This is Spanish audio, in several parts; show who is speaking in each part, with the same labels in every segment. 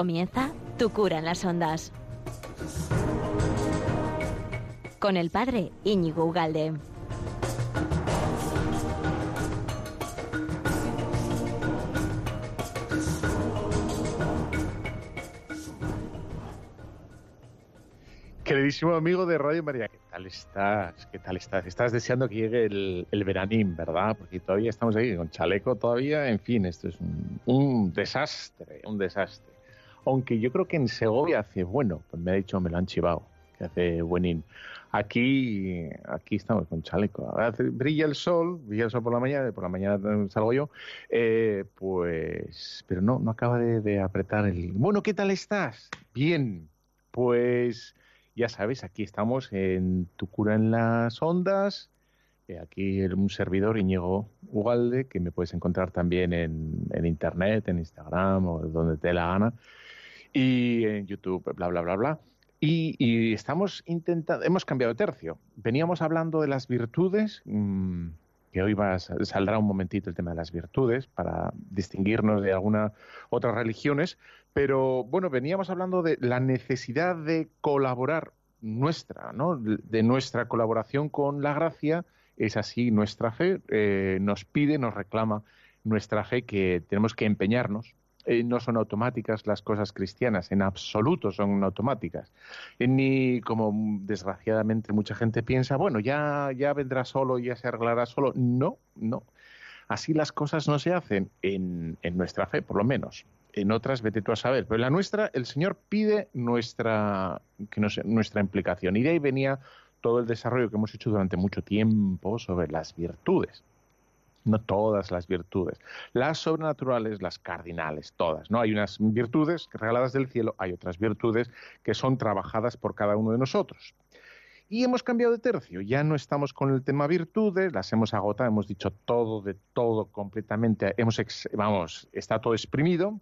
Speaker 1: Comienza Tu cura en las ondas. Con el padre Íñigo Ugalde.
Speaker 2: Queridísimo amigo de Radio María, ¿qué tal estás? ¿Qué tal estás? Estás deseando que llegue el, veranín, ¿verdad? Porque todavía estamos aquí con chaleco todavía. En fin, esto es un, desastre, un desastre. Aunque yo creo que en Segovia hace bueno, pues me ha dicho, me lo han chivado, que hace buenín. Aquí, aquí estamos con chaleco. brilla el sol, brilla el sol por la mañana, por la mañana salgo yo, eh, pues, pero no, no acaba de, apretar el. Bueno, ¿qué tal estás? Bien, pues ya sabes, aquí estamos en Tu cura en las ondas. Eh, aquí un servidor, Íñigo Ugalde, que me puedes encontrar también en, internet, en Instagram o donde te dé la gana. Y en YouTube, bla, bla, bla, bla. Y, estamos intentando, hemos cambiado de tercio. Veníamos hablando de las virtudes. Mm, que hoy va, saldrá un momentito el tema de las virtudes para distinguirnos de algunas otras religiones, pero bueno, veníamos hablando de la necesidad de colaborar nuestra, ¿no? de nuestra colaboración con la gracia, es así nuestra fe, eh, nos pide, nos reclama nuestra fe que tenemos que empeñarnos eh, no son automáticas las cosas cristianas, en absoluto son automáticas. Ni como desgraciadamente mucha gente piensa, bueno, ya, ya vendrá solo, ya se arreglará solo. No, no. Así las cosas no se hacen en, nuestra fe, por lo menos. En otras, vete tú a saber. Pero en la nuestra, el Señor pide nuestra, que nuestra implicación. Y de ahí venía todo el desarrollo que hemos hecho durante mucho tiempo sobre las virtudes no todas las virtudes. Las sobrenaturales, las cardinales, todas. ¿no? Hay unas virtudes regaladas del cielo, hay otras virtudes que son trabajadas por cada uno de nosotros. Y hemos cambiado de tercio, ya no estamos con el tema virtudes, las hemos agotado, hemos dicho todo de todo completamente, hemos vamos, está todo exprimido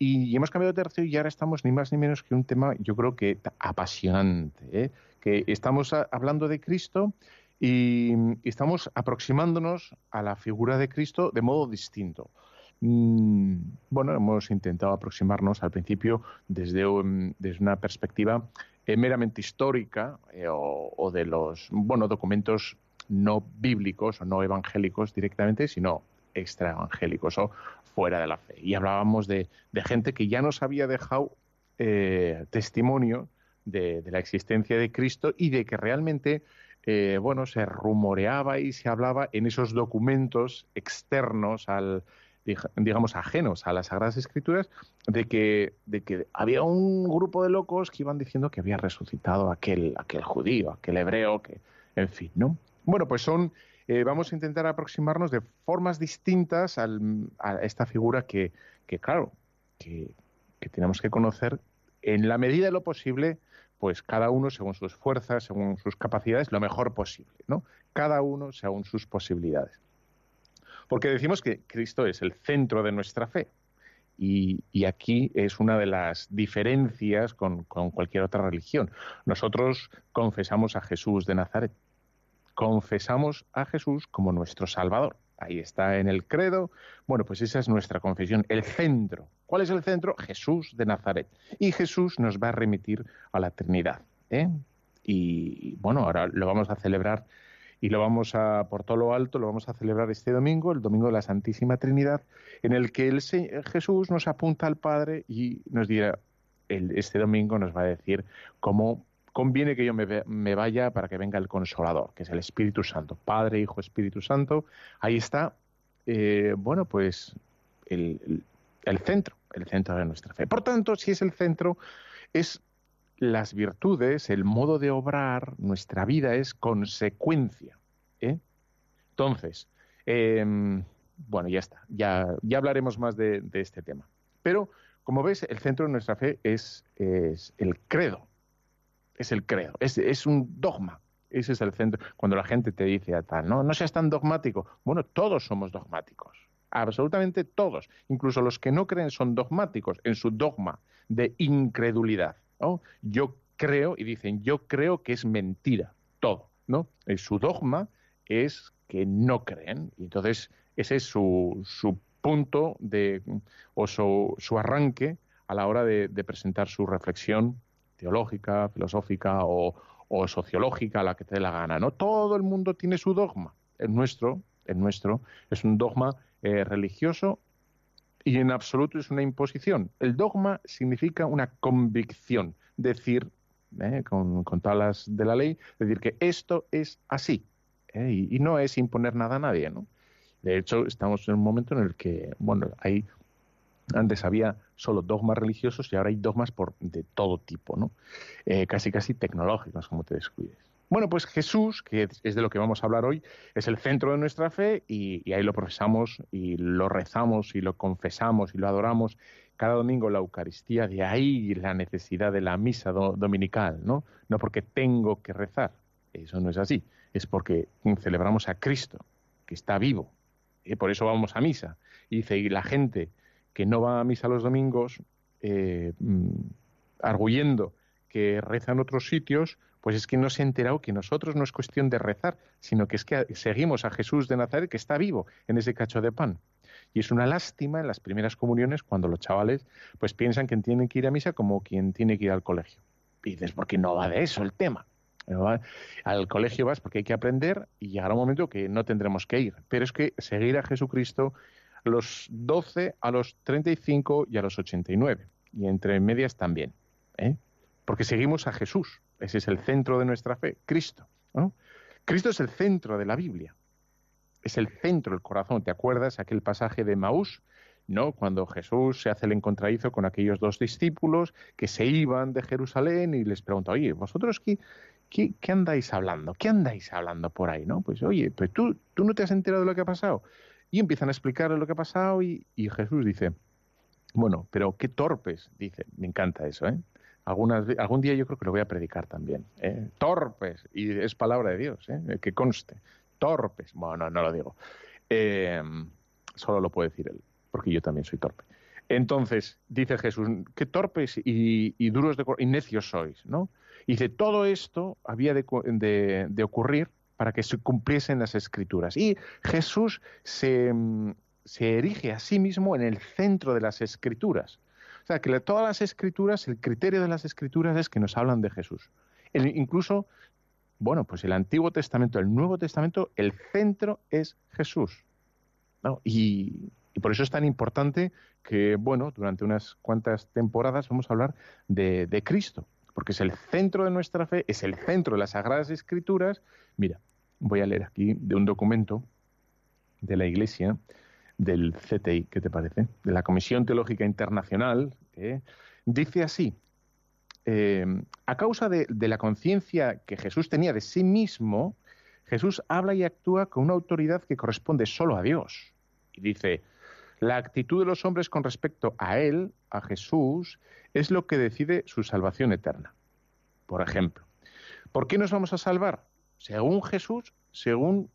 Speaker 2: y, hemos cambiado de tercio y ahora estamos ni más ni menos que un tema, yo creo que apasionante, ¿eh? que estamos hablando de Cristo y, estamos aproximándonos a la figura de Cristo de modo distinto. Mm, bueno, hemos intentado aproximarnos al principio desde, desde una perspectiva eh, meramente histórica eh, o, de los bueno, documentos no bíblicos o no evangélicos directamente, sino extraevangélicos o fuera de la fe. Y hablábamos de, gente que ya nos había dejado eh, testimonio de, de, la existencia de Cristo y de que realmente eh, bueno, se rumoreaba y se hablaba en esos documentos externos al, digamos, ajenos a las Sagradas Escrituras, de que, de que había un grupo de locos que iban diciendo que había resucitado aquel, aquel judío, aquel hebreo, que, en fin, ¿no? Bueno, pues son, eh, vamos a intentar aproximarnos de formas distintas a esta figura que, que claro, que, que tenemos que conocer en la medida de lo posible pues cada uno según sus fuerzas, según sus capacidades, lo mejor posible, ¿no? Cada uno según sus posibilidades. Porque decimos que Cristo es el centro de nuestra fe. Y, aquí es una de las diferencias con, con cualquier otra religión. Nosotros confesamos a Jesús de Nazaret. Confesamos a Jesús como nuestro Salvador. Ahí está en el credo. Bueno, pues esa es nuestra confesión, el centro. ¿Cuál es el centro? Jesús de Nazaret. Y Jesús nos va a remitir a la Trinidad. ¿eh? Y bueno, ahora lo vamos a celebrar y lo vamos a, por todo lo alto, lo vamos a celebrar este domingo, el domingo de la Santísima Trinidad, en el que el Jesús nos apunta al Padre y nos dirá, el, este domingo nos va a decir cómo conviene que yo me, vaya para que venga el consolador, que es el Espíritu Santo, Padre, Hijo, Espíritu Santo. Ahí está, eh, bueno, pues el, centro, el centro de nuestra fe. Por tanto, si es el centro, es las virtudes, el modo de obrar, nuestra vida es consecuencia. ¿eh? Entonces, em, bueno, ya está, ya, ya hablaremos más de, este tema. Pero, como ves, el centro de nuestra fe es, es el credo, es el credo, es, un dogma. Ese es el centro. Cuando la gente te dice a tal, no, no seas tan dogmático. Bueno, todos somos dogmáticos. Absolutamente todos. Incluso los que no creen son dogmáticos en su dogma de incredulidad. Yo creo, y dicen, yo creo que es mentira todo. ¿no? su dogma es que no creen. Y entonces ese es su, su punto de, o su, su arranque a la hora de, presentar su reflexión teológica, filosófica o, sociológica, la que te dé la gana. ¿no? Todo el mundo tiene su dogma. El nuestro, el nuestro es un dogma eh, religioso y en absoluto es una imposición. El dogma significa una convicción, decir, eh, con, con tablas de la ley, decir que esto es así. Eh, y, no es imponer nada a nadie. De hecho, estamos en un momento en el que, bueno, hay antes había solo dogmas religiosos y ahora hay dogmas por, de todo tipo, ¿no? Eh, casi casi tecnológicos, como te descuides. Bueno, pues Jesús, que es de lo que vamos a hablar hoy, es el centro de nuestra fe y, ahí lo profesamos y lo rezamos y lo confesamos y lo adoramos cada domingo la Eucaristía, de ahí la necesidad de la misa dominical, ¿no? No porque tengo que rezar, eso no es así, es porque celebramos a Cristo, que está vivo, y por eso vamos a misa. Y dice, y la gente que no va a misa los domingos, eh, mm, arguyendo que reza en otros sitios, pues es que no se ha enterado que nosotros no es cuestión de rezar, sino que es que seguimos a Jesús de Nazaret que está vivo en ese cacho de pan. Y es una lástima en las primeras comuniones cuando los chavales pues piensan que tienen que ir a misa como quien tiene que ir al colegio. Y dices, porque no va de eso el tema. Al colegio vas porque hay que aprender y llegará un momento que no tendremos que ir. Pero es que seguir a Jesucristo a los 12, a los 35 y a los 89. Y entre medias también. ¿eh? Porque seguimos a Jesús. Ese es el centro de nuestra fe, Cristo. Cristo es el centro de la Biblia. Es el centro, el corazón. ¿Te acuerdas aquel pasaje de Maús? ¿no? Cuando Jesús se hace el encontradizo con aquellos dos discípulos que se iban de Jerusalén y les pregunta, oye, ¿vosotros qué, ¿Qué, andáis hablando? ¿Qué andáis hablando por ahí? ¿no? Pues oye, pues tú, tú no te has enterado de lo que ha pasado. Y empiezan a explicar lo que ha pasado y, Jesús dice, bueno, pero qué torpes, dice, me encanta eso, ¿eh? Algunas, algún día yo creo que lo voy a predicar también. ¿eh? Torpes, y es palabra de Dios, ¿eh? que conste. Torpes, bueno, no, lo digo. Eh, solo lo puede decir él, porque yo también soy torpe. Entonces, dice Jesús, qué torpes y, duros de, y necios sois, ¿no? Y dice, todo esto había de, ocurrir para que se cumpliesen las escrituras. Y Jesús se, erige a sí mismo en el centro de las escrituras. O sea, que todas las escrituras, el criterio de las escrituras es que nos hablan de Jesús. incluso, bueno, pues el Antiguo Testamento, el Nuevo Testamento, el centro es Jesús. Y, por eso es tan importante que, bueno, durante unas cuantas temporadas vamos a hablar de Cristo porque es el centro de nuestra fe, es el centro de las Sagradas Escrituras. Mira, voy a leer aquí de un documento de la Iglesia, del CTI, ¿qué te parece? De la Comisión Teológica Internacional, ¿eh? dice así, eh, a causa de, de la conciencia que Jesús tenía de sí mismo, Jesús habla y actúa con una autoridad que corresponde solo a Dios. Y dice, la actitud de los hombres con respecto a Él, a Jesús, es lo que decide su salvación eterna. Por ejemplo, ¿por qué nos vamos a salvar? Según Jesús, según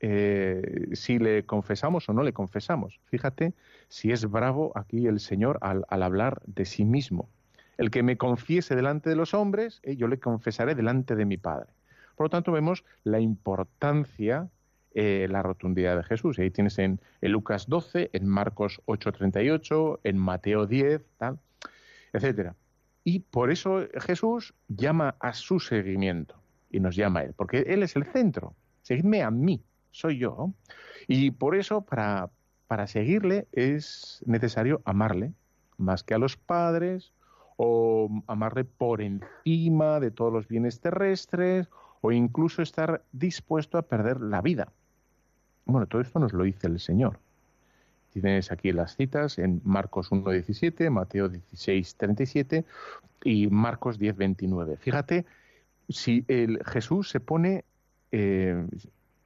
Speaker 2: eh, si le confesamos o no le confesamos. Fíjate si es bravo aquí el Señor al, hablar de sí mismo. El que me confiese delante de los hombres, eh, yo le confesaré delante de mi Padre. Por lo tanto, vemos la importancia, eh, la rotundidad de Jesús. ahí tienes en, en Lucas 12, en Marcos 8:38, en Mateo 10, tal etcétera. Y por eso Jesús llama a su seguimiento y nos llama a Él, porque Él es el centro. Seguidme a mí, soy yo. Y por eso, para, para seguirle, es necesario amarle, más que a los padres, o amarle por encima de todos los bienes terrestres, o incluso estar dispuesto a perder la vida. Bueno, todo esto nos lo dice el Señor. Tienes aquí las citas en Marcos 1.17, Mateo 16.37 y Marcos 10.29. Fíjate si el Jesús se pone, eh,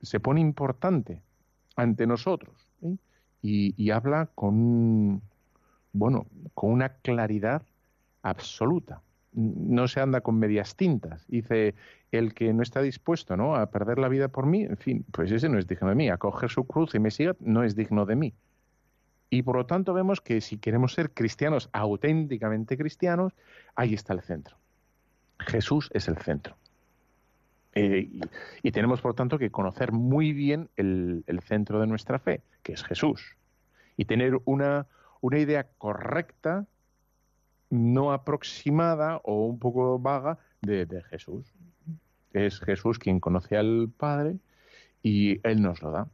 Speaker 2: se pone importante ante nosotros ¿eh? y, habla con, bueno, con una claridad absoluta. No se anda con medias tintas. Dice, el que no está dispuesto ¿no? a perder la vida por mí, en fin, pues ese no es digno de mí. A coger su cruz y me siga no es digno de mí. Y por lo tanto vemos que si queremos ser cristianos auténticamente cristianos, ahí está el centro. Jesús es el centro. Eh, y, tenemos por tanto que conocer muy bien el, centro de nuestra fe, que es Jesús. Y tener una, una idea correcta no aproximada o un poco vaga de, de Jesús. Es Jesús quien conoce al Padre y Él nos lo da.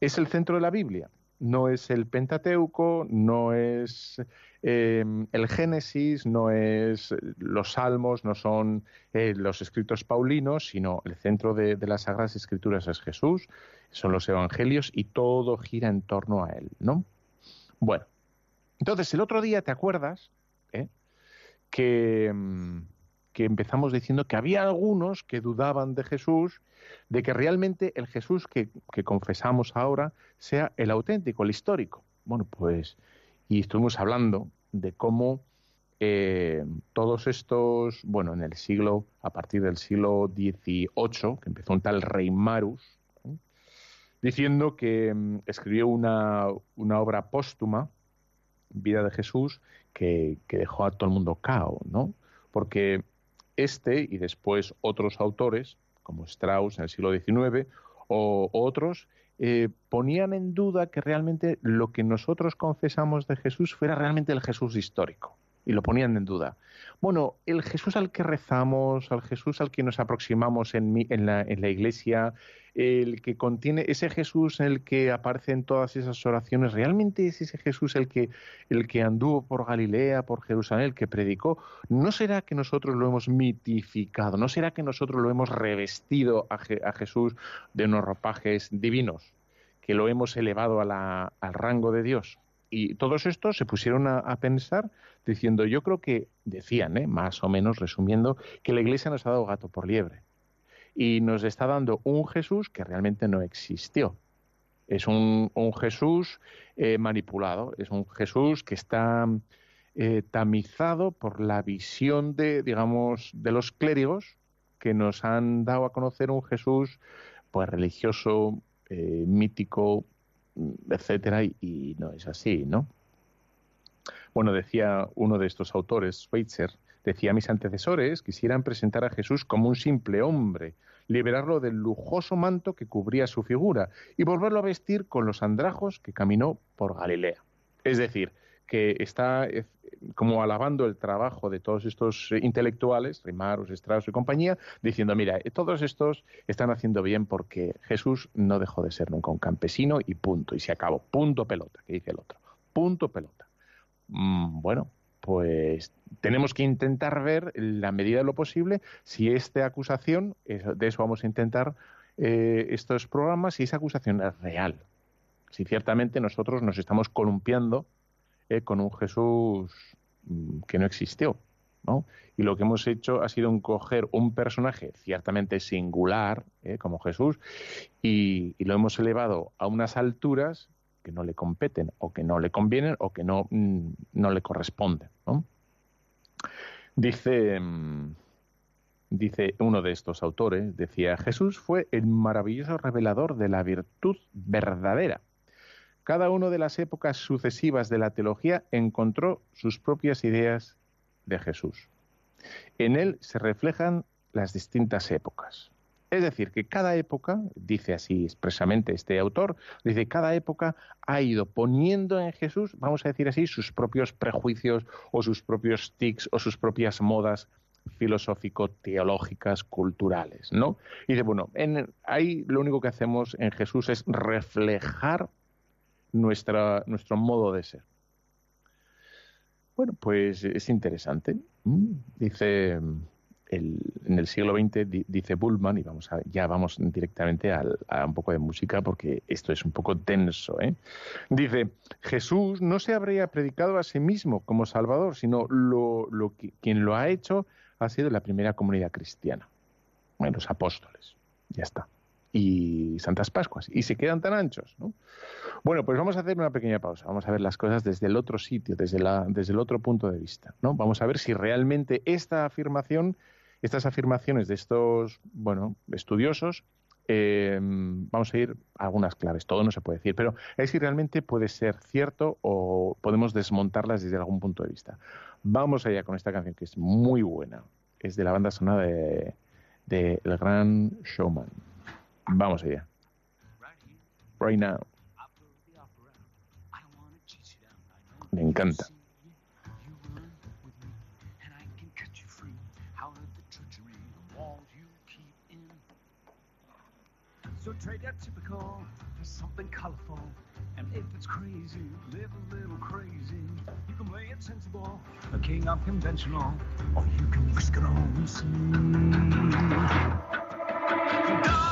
Speaker 2: Es el centro de la Biblia, no es el Pentateuco, no es eh, el Génesis, no es los Salmos, no son eh, los escritos paulinos, sino el centro de, las Sagradas Escrituras es Jesús, son los Evangelios y todo gira en torno a Él, ¿no? Bueno, entonces el otro día, ¿te acuerdas? ¿Eh? Que, mm, que empezamos diciendo que había algunos que dudaban de Jesús, de que realmente el Jesús que, confesamos ahora sea el auténtico, el histórico. Bueno, pues, y estuvimos hablando de cómo eh, todos estos, bueno, en el siglo, a partir del siglo XVIII, que empezó un tal rey Marus, diciendo que mm, escribió una, una, obra póstuma, Vida de Jesús, que, que dejó a todo el mundo cao, ¿no? Porque este y después otros autores, como Strauss en el siglo XIX, o, otros, eh, ponían en duda que realmente lo que nosotros confesamos de Jesús fuera realmente el Jesús histórico y lo ponían en duda. Bueno, el Jesús al que rezamos, al Jesús al que nos aproximamos en, en, la, en, la, iglesia, el que contiene ese Jesús en el que aparecen todas esas oraciones, ¿realmente es ese Jesús el que, el que anduvo por Galilea, por Jerusalén, el que predicó? ¿No será que nosotros lo hemos mitificado? ¿No será que nosotros lo hemos revestido a, a Jesús de unos ropajes divinos? ¿Que lo hemos elevado a la, al rango de Dios? Y todos estos se pusieron a, pensar diciendo, yo creo que decían, ¿eh? más o menos resumiendo, que la Iglesia nos ha dado gato por liebre y nos está dando un Jesús que realmente no existió. Es un, Jesús eh, manipulado, es un Jesús que está eh, tamizado por la visión de, digamos, de los clérigos que nos han dado a conocer un Jesús pues religioso, mítico, etcétera, y, no es así, ¿no? Bueno, decía uno de estos autores, Schweitzer, decía, mis antecesores quisieran presentar a Jesús como un simple hombre, liberarlo del lujoso manto que cubría su figura y volverlo a vestir con los andrajos que caminó por Galilea. Es decir, que está eh, como alabando el trabajo de todos estos eh, intelectuales, Rimaros, Strauss y compañía, diciendo, mira, eh, todos estos están haciendo bien porque Jesús no dejó de ser nunca un campesino y punto, y se acabó, punto pelota, que dice el otro, punto pelota. Mm, bueno, pues tenemos que intentar ver, en la medida de lo posible, si esta acusación, de eso vamos a intentar estos programas, si esa acusación es real. Si ciertamente nosotros nos estamos columpiando con un Jesús mm, que no existió. ¿no? Y lo que hemos hecho ha sido coger un personaje ciertamente singular, eh, como Jesús, y, lo hemos elevado a unas alturas que no le competen, o que no le convienen, o que no, mm, no le corresponden. Dice, mm, dice uno de estos autores, decía, Jesús fue el maravilloso revelador de la virtud verdadera cada una de las épocas sucesivas de la teología encontró sus propias ideas de Jesús. En él se reflejan las distintas épocas. Es decir, que cada época, dice así expresamente este autor, dice, cada época ha ido poniendo en Jesús, vamos a decir así, sus propios prejuicios o sus propios tics o sus propias modas filosófico-teológicas, culturales, ¿no? Y dice, bueno, en, ahí lo único que hacemos en Jesús es reflejar nuestra, nuestro modo de ser. Bueno, pues es interesante. Mm, dice en el siglo XX, dice Bullman, y vamos a, ya vamos directamente a un poco de música porque esto es un poco tenso. ¿eh? Dice, Jesús no se habría predicado a sí mismo como Salvador, sino lo, lo quien lo ha hecho ha sido la primera comunidad cristiana, bueno, los apóstoles. Ya está y Santas Pascuas, y se quedan tan anchos. ¿no? Bueno, pues vamos a hacer una pequeña pausa, vamos a ver las cosas desde el otro sitio, desde, la, desde el otro punto de vista. ¿no? Vamos a ver si realmente esta afirmación, estas afirmaciones de estos bueno, estudiosos, eh, vamos a ir algunas claves, todo no se puede decir, pero es si realmente puede ser cierto o podemos desmontarlas desde algún punto de vista. Vamos allá con esta canción que es muy buena, es de la banda sonora de, de El Gran Showman. Vamos allá. Right now. Me encanta.
Speaker 3: So trade that typical for something colorful. And if it's crazy, live a little crazy. You can play it sensible, a king of conventional, or you can risk it all.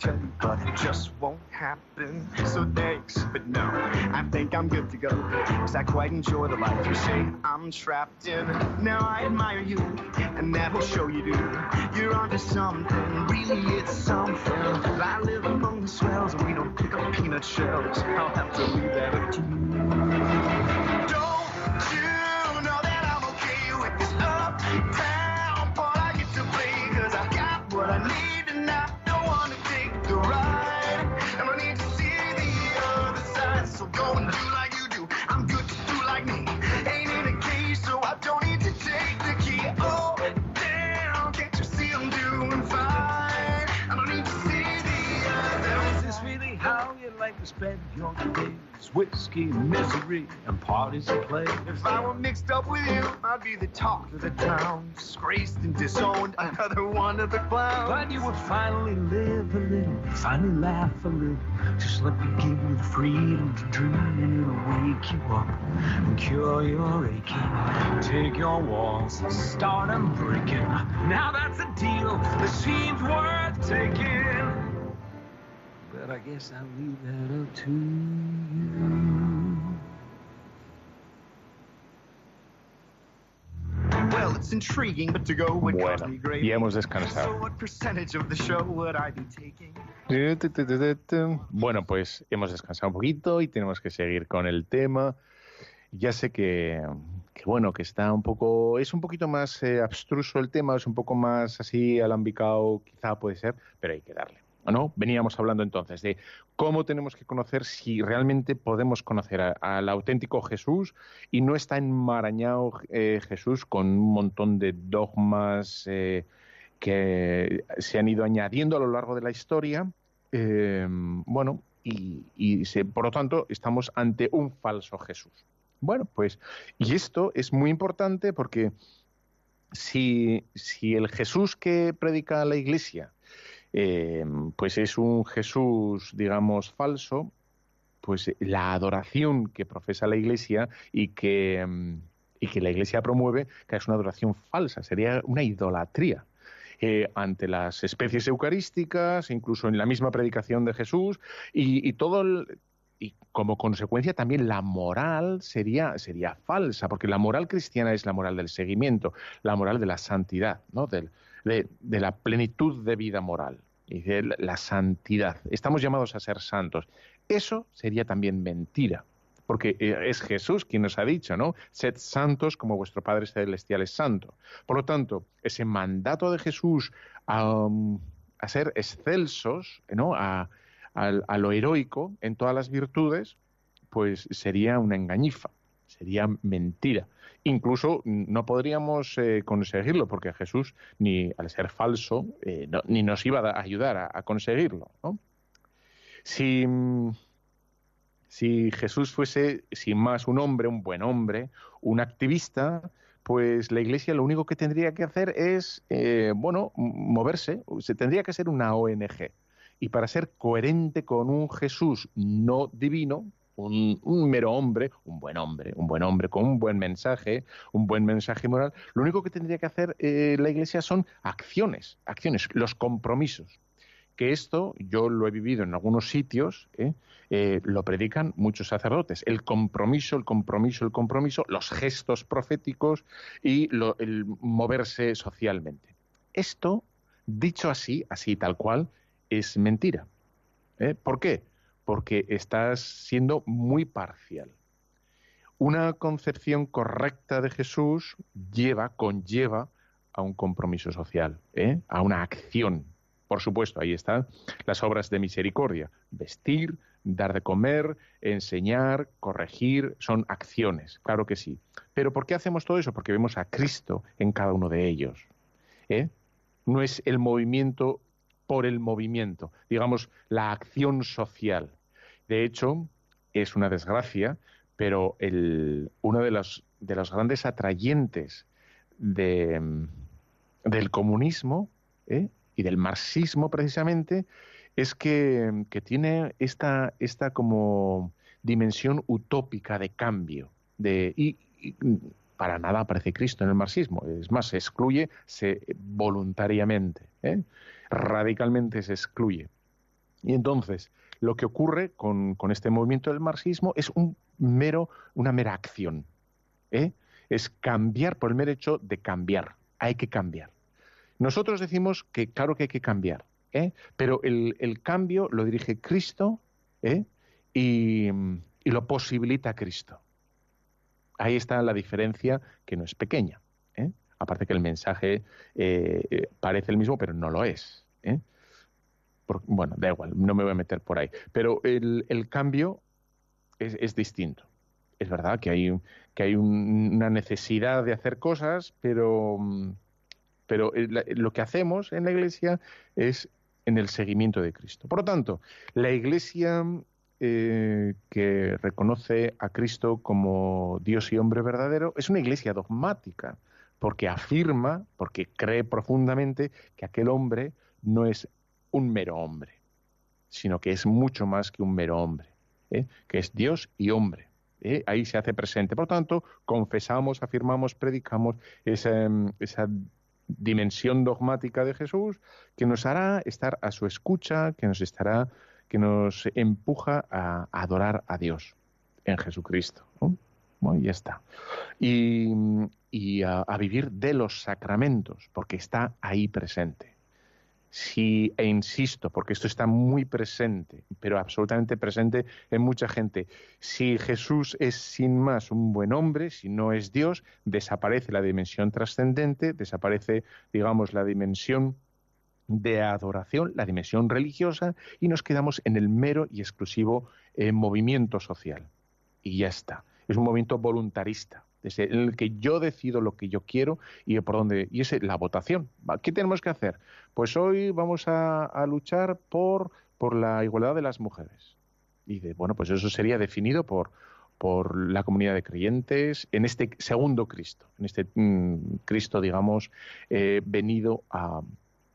Speaker 3: Tell you, but it just won't happen. So thanks, but no, I think I'm good to go. Cause I quite enjoy the life you say I'm trapped in. Now I admire you, and that will show you do. You're onto something, really it's something. I live among the swells, and we don't pick up peanut shells. I'll have to leave that up to you. Don't you know that I'm okay with this uptown spend your days? Whiskey, misery, and parties to play. If I were mixed up with you, I'd be the talk of the town. Disgraced and disowned, another one of the clowns. But you would finally live a little, finally laugh a little. Just let me give you the freedom to dream, and it'll wake you up and cure your aching. Take your walls and start them breaking. Now that's a deal that seems worth taking. But I guess I'll leave that up to you. Well, it's intriguing, but to go would cost
Speaker 2: Bueno,
Speaker 3: me great.
Speaker 2: y hemos
Speaker 3: So
Speaker 2: descansado.
Speaker 3: what percentage of the show would I be taking?
Speaker 2: Bueno, pues hemos descansado un poquito y tenemos que seguir con el tema. Ya sé que, que bueno, que está un poco, es un poquito más eh, abstruso el tema, es un poco más así alambicado, quizá puede ser, pero hay que darle. ¿No? Veníamos hablando entonces de cómo tenemos que conocer si realmente podemos conocer al auténtico Jesús y no está enmarañado eh, Jesús con un montón de dogmas eh, que se han ido añadiendo a lo largo de la historia. eh, bueno, y, por lo tanto estamos ante un falso Jesús. Bueno, pues, y esto es muy importante porque si, si el Jesús que predica la Iglesia eh, pues es un Jesús, digamos, falso, pues la adoración que profesa la Iglesia y que, mm, y que la Iglesia promueve, que es una adoración falsa, sería una idolatría. eh, ante las especies eucarísticas, incluso en la misma predicación de Jesús, y, todo el- y como consecuencia también la moral sería, sería falsa, porque la moral cristiana es la moral del seguimiento, la moral de la santidad, ¿no? Del- de, la plenitud de vida moral y de la- santidad. Estamos llamados a ser santos. Eso sería también mentira, porque eh, es Jesús quien nos ha dicho, ¿no? Sed santos como vuestro Padre Celestial es santo. Por lo tanto, ese mandato de Jesús a, um, ser excelsos, ¿no? A lo heroico en todas las virtudes, pues sería una engañifa, sería mentira. Incluso no podríamos eh, conseguirlo, porque Jesús, ni al ser falso, eh, ni nos iba a ayudar a, conseguirlo. Si, Jesús fuese, sin más, un hombre, un buen hombre, un activista, pues la Iglesia lo único que tendría que hacer es, eh, bueno, moverse, se tendría que ser una ONG. Y para ser coherente con un Jesús no divino, un, mero hombre, un buen hombre, un buen hombre con un buen mensaje, un buen mensaje moral, lo único que tendría que hacer eh, la Iglesia son acciones, acciones, los compromisos. Que esto yo lo he vivido en algunos sitios, ¿eh? Eh, lo predican muchos sacerdotes. El compromiso, el compromiso, el compromiso, los gestos proféticos y el moverse socialmente. Esto, dicho así, así tal cual, es mentira. ¿Por qué? Porque estás siendo muy parcial. Una concepción correcta de Jesús lleva, conlleva a un compromiso social, ¿eh? a una acción. Por supuesto, ahí están las obras de misericordia, vestir, dar de comer, enseñar, corregir, son acciones, claro que sí. Pero ¿por qué hacemos todo eso? Porque vemos a Cristo en cada uno de ellos. ¿eh? No es el movimiento por el movimiento, digamos, la acción social. De hecho, es una desgracia, pero el, uno de los, de los grandes atrayentes de, del comunismo ¿eh? y del marxismo precisamente es que, que tiene esta, esta como dimensión utópica de cambio. De, y, y para nada aparece Cristo en el marxismo. Es más, se excluye se, voluntariamente. ¿eh? Radicalmente se excluye. Y entonces, lo que ocurre con, con este movimiento del marxismo es un mero, una mera acción. ¿eh? Es cambiar por el mero hecho de cambiar. Hay que cambiar. Nosotros decimos que claro que hay que cambiar, ¿eh? pero el, el, cambio lo dirige Cristo ¿eh? y, y, lo posibilita Cristo. Ahí está la diferencia que no es pequeña. ¿Eh? Aparte que el mensaje eh, parece el mismo, pero no lo es. ¿eh? Bueno, da igual, no me voy a meter por ahí. Pero el, cambio es, distinto. Es verdad que hay, que hay un, una necesidad de hacer cosas, pero pero lo que hacemos en la Iglesia es en el seguimiento de Cristo. Por lo tanto, la Iglesia eh, que reconoce a Cristo como Dios y hombre verdadero es una Iglesia dogmática, porque afirma, porque cree profundamente que aquel hombre no es un mero hombre, sino que es mucho más que un mero hombre, ¿eh? que es Dios y hombre. ¿eh? Ahí se hace presente. Por tanto, confesamos, afirmamos, predicamos esa, esa dimensión dogmática de Jesús que nos hará estar a su escucha, que nos estará, que nos empuja a, adorar a Dios en Jesucristo. ¿no? Ya está. Y, y a, vivir de los sacramentos, porque está ahí presente. Si, e insisto, porque esto está muy presente, pero absolutamente presente en mucha gente. Si Jesús es sin más un buen hombre, si no es Dios, desaparece la dimensión trascendente, desaparece, digamos, la dimensión de adoración, la dimensión religiosa, y nos quedamos en el mero y exclusivo eh, movimiento social. Y ya está. Es un movimiento voluntarista, en el que yo decido lo que yo quiero y por dónde. Y es la votación. ¿Qué tenemos que hacer? Pues hoy vamos a, luchar por, por la igualdad de las mujeres. Y de, bueno, pues eso sería definido por, por la comunidad de creyentes en este segundo Cristo, en este mmm, Cristo, digamos, eh, venido a,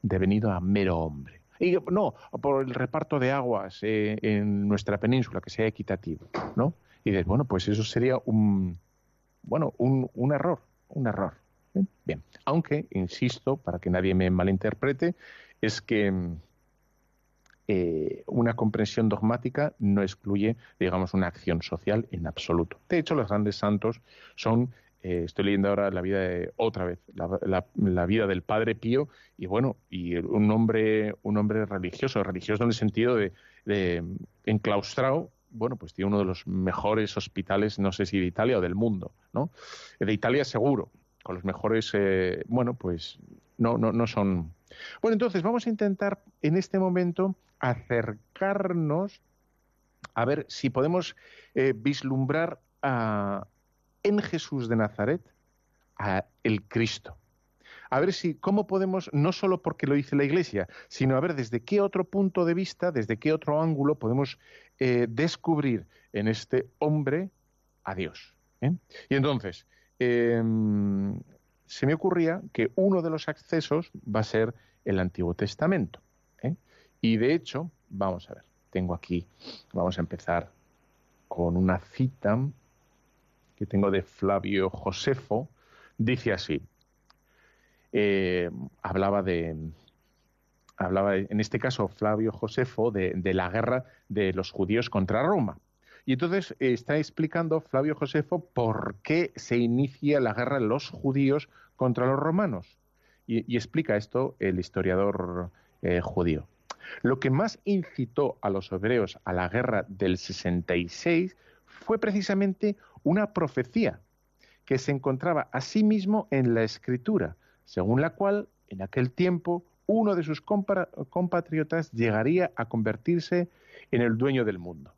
Speaker 2: devenido a mero hombre. Y no, por el reparto de aguas eh, en nuestra península, que sea equitativo, ¿no? Y de, bueno, pues eso sería un, bueno, un, un error, un error. Bien, aunque, insisto, para que nadie me malinterprete, es que eh, una comprensión dogmática no excluye, digamos, una acción social en absoluto. De hecho, los grandes santos son, eh, estoy leyendo ahora la vida de, otra vez, la, vida del Padre Pío, y bueno, y un hombre, un hombre religioso, religioso en el sentido de enclaustrado bueno, pues tiene uno de los mejores hospitales, no sé si de Italia o del mundo, ¿no? De Italia seguro, con los mejores, eh, bueno, pues no, no, no son. Bueno, entonces vamos a intentar en este momento acercarnos a ver si podemos eh, vislumbrar a, en Jesús de Nazaret a el Cristo. A ver si, cómo podemos, no solo porque lo dice la Iglesia, sino a ver desde qué otro punto de vista, desde qué otro ángulo podemos eh, descubrir en este hombre a Dios. ¿eh? Y entonces, eh, se me ocurría que uno de los accesos va a ser el Antiguo Testamento. ¿eh? Y de hecho, vamos a ver, tengo aquí, vamos a empezar con una cita que tengo de Flavio Josefo, dice así, eh, hablaba de, hablaba en este caso Flavio Josefo de, de, la guerra de los judíos contra Roma. Y entonces eh, está explicando Flavio Josefo por qué se inicia la guerra de los judíos contra los romanos. Y, explica esto el historiador eh, judío. Lo que más incitó a los hebreos a la guerra del 66 fue precisamente una profecía que se encontraba a sí mismo en la escritura, según la cual en aquel tiempo uno de sus compatriotas llegaría a convertirse en el dueño del mundo.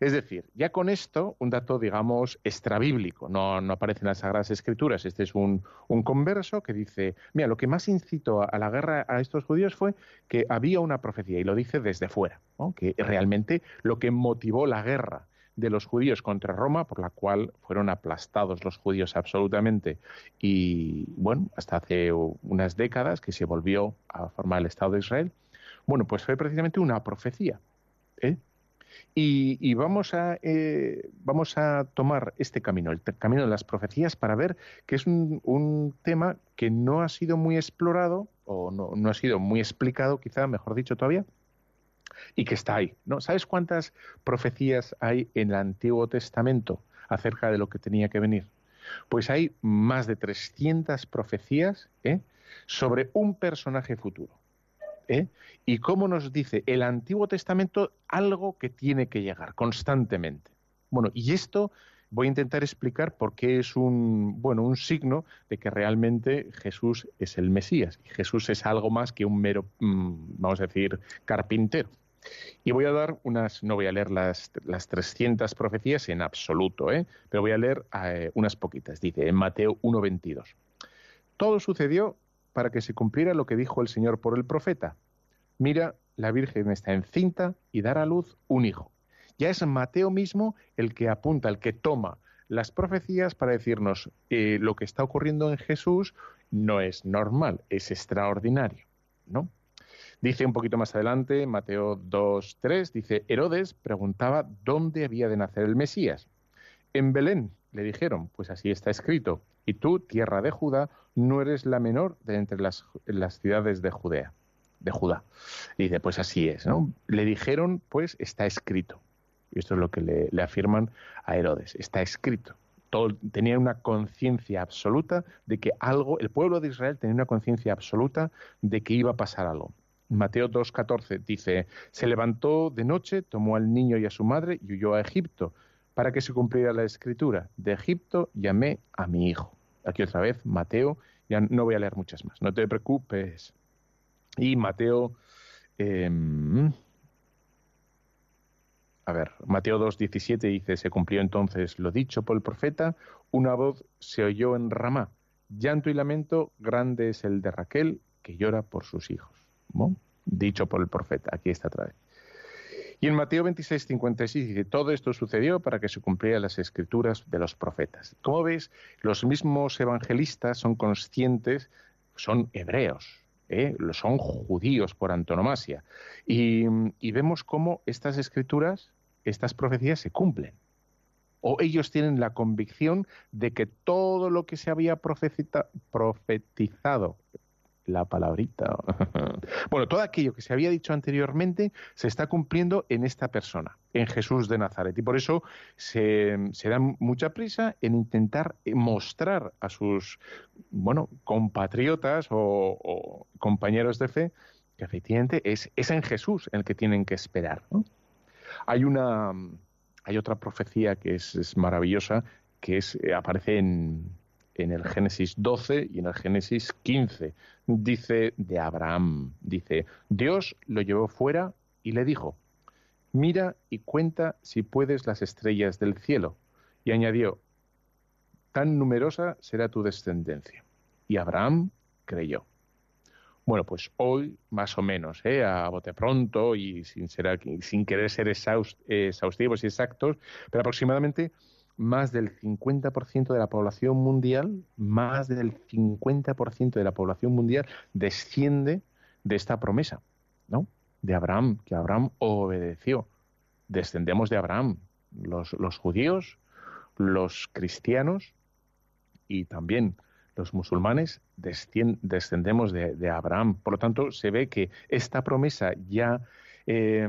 Speaker 2: Es decir, ya con esto, un dato, digamos, extrabíblico, no, no aparece en las Sagradas Escrituras. Este es un, un converso que dice, mira, lo que más incitó a, la guerra a estos judíos fue que había una profecía, y lo dice desde fuera, que realmente lo que motivó la guerra de los judíos contra Roma, por la cual fueron aplastados los judíos absolutamente. Y bueno, hasta hace unas décadas que se volvió a formar el Estado de Israel. Bueno, pues fue precisamente una profecía. ¿eh? Y, vamos, a, eh, vamos a tomar este camino, el camino de las profecías, para ver que es un, un tema que no ha sido muy explorado, o no, no ha sido muy explicado, quizá, mejor dicho todavía, y que está ahí. ¿no? ¿Sabes cuántas profecías hay en el Antiguo Testamento acerca de lo que tenía que venir? Pues hay más de 300 profecías ¿eh? sobre un personaje futuro. ¿eh? Y cómo nos dice el Antiguo Testamento algo que tiene que llegar constantemente. Bueno, y esto voy a intentar explicar por qué es un, bueno, un signo de que realmente Jesús es el Mesías. Y Jesús es algo más que un mero, mmm, vamos a decir, carpintero. Y voy a dar unas, no voy a leer las, las 300 profecías en absoluto, ¿eh? pero voy a leer eh, unas poquitas. Dice en Mateo 1.22. Todo sucedió para que se cumpliera lo que dijo el Señor por el profeta. Mira, la Virgen está encinta y dará a luz un hijo. Ya es Mateo mismo el que apunta, el que toma las profecías para decirnos eh, lo que está ocurriendo en Jesús no es normal, es extraordinario, ¿no? Dice un poquito más adelante, Mateo 2.3, dice, Herodes preguntaba dónde había de nacer el Mesías. En Belén, le dijeron, pues así está escrito, y tú, tierra de Judá, no eres la menor de entre las, las ciudades de Judea, de Judá. Y dice, pues así es, ¿no? Le dijeron, pues está escrito. Y esto es lo que le, afirman a Herodes, está escrito. Todo, tenía una conciencia absoluta de que algo, el pueblo de Israel tenía una conciencia absoluta de que iba a pasar algo. Mateo 2.14 dice, se levantó de noche, tomó al niño y a su madre y huyó a Egipto, para que se cumpliera la escritura. De Egipto llamé a mi hijo. Aquí otra vez, Mateo, ya no voy a leer muchas más, no te preocupes. Y Mateo, eh, a ver, Mateo 2.17 dice, se cumplió entonces lo dicho por el profeta, una voz se oyó en Ramá, llanto y lamento, grande es el de Raquel, que llora por sus hijos. Dicho por el profeta. Aquí está otra vez. Y en Mateo 26, 56 dice, todo esto sucedió para que se cumplieran las escrituras de los profetas. Como ves, los mismos evangelistas son conscientes, son hebreos, ¿eh? son judíos por antonomasia. Y vemos cómo estas escrituras, estas profecías se cumplen. O ellos tienen la convicción de que todo lo que se había profetizado la palabrita. bueno, todo aquello que se había dicho anteriormente se está cumpliendo en esta persona, en Jesús de Nazaret. Y por eso se, se dan mucha prisa en intentar mostrar a sus, bueno, compatriotas o, compañeros de fe que efectivamente es, en Jesús el que tienen que esperar. Hay una, hay otra profecía que es, es maravillosa, que es, aparece en, en el Génesis 12 y en el Génesis 15. Dice de Abraham, dice, Dios lo llevó fuera y le dijo, mira y cuenta si puedes las estrellas del cielo. Y añadió, tan numerosa será tu descendencia. Y Abraham creyó. Bueno, pues hoy, más o menos, ¿eh? a bote pronto y sin, sin querer ser exhaust, exhaustivos y exactos, pero aproximadamente más del 50% de la población mundial, más del 50% de la población mundial desciende de esta promesa, ¿no? De Abraham, que Abraham obedeció. Descendemos de Abraham, los, los judíos, los cristianos y también los musulmanes descendemos de, Abraham. Por lo tanto, se ve que esta promesa ya, eh,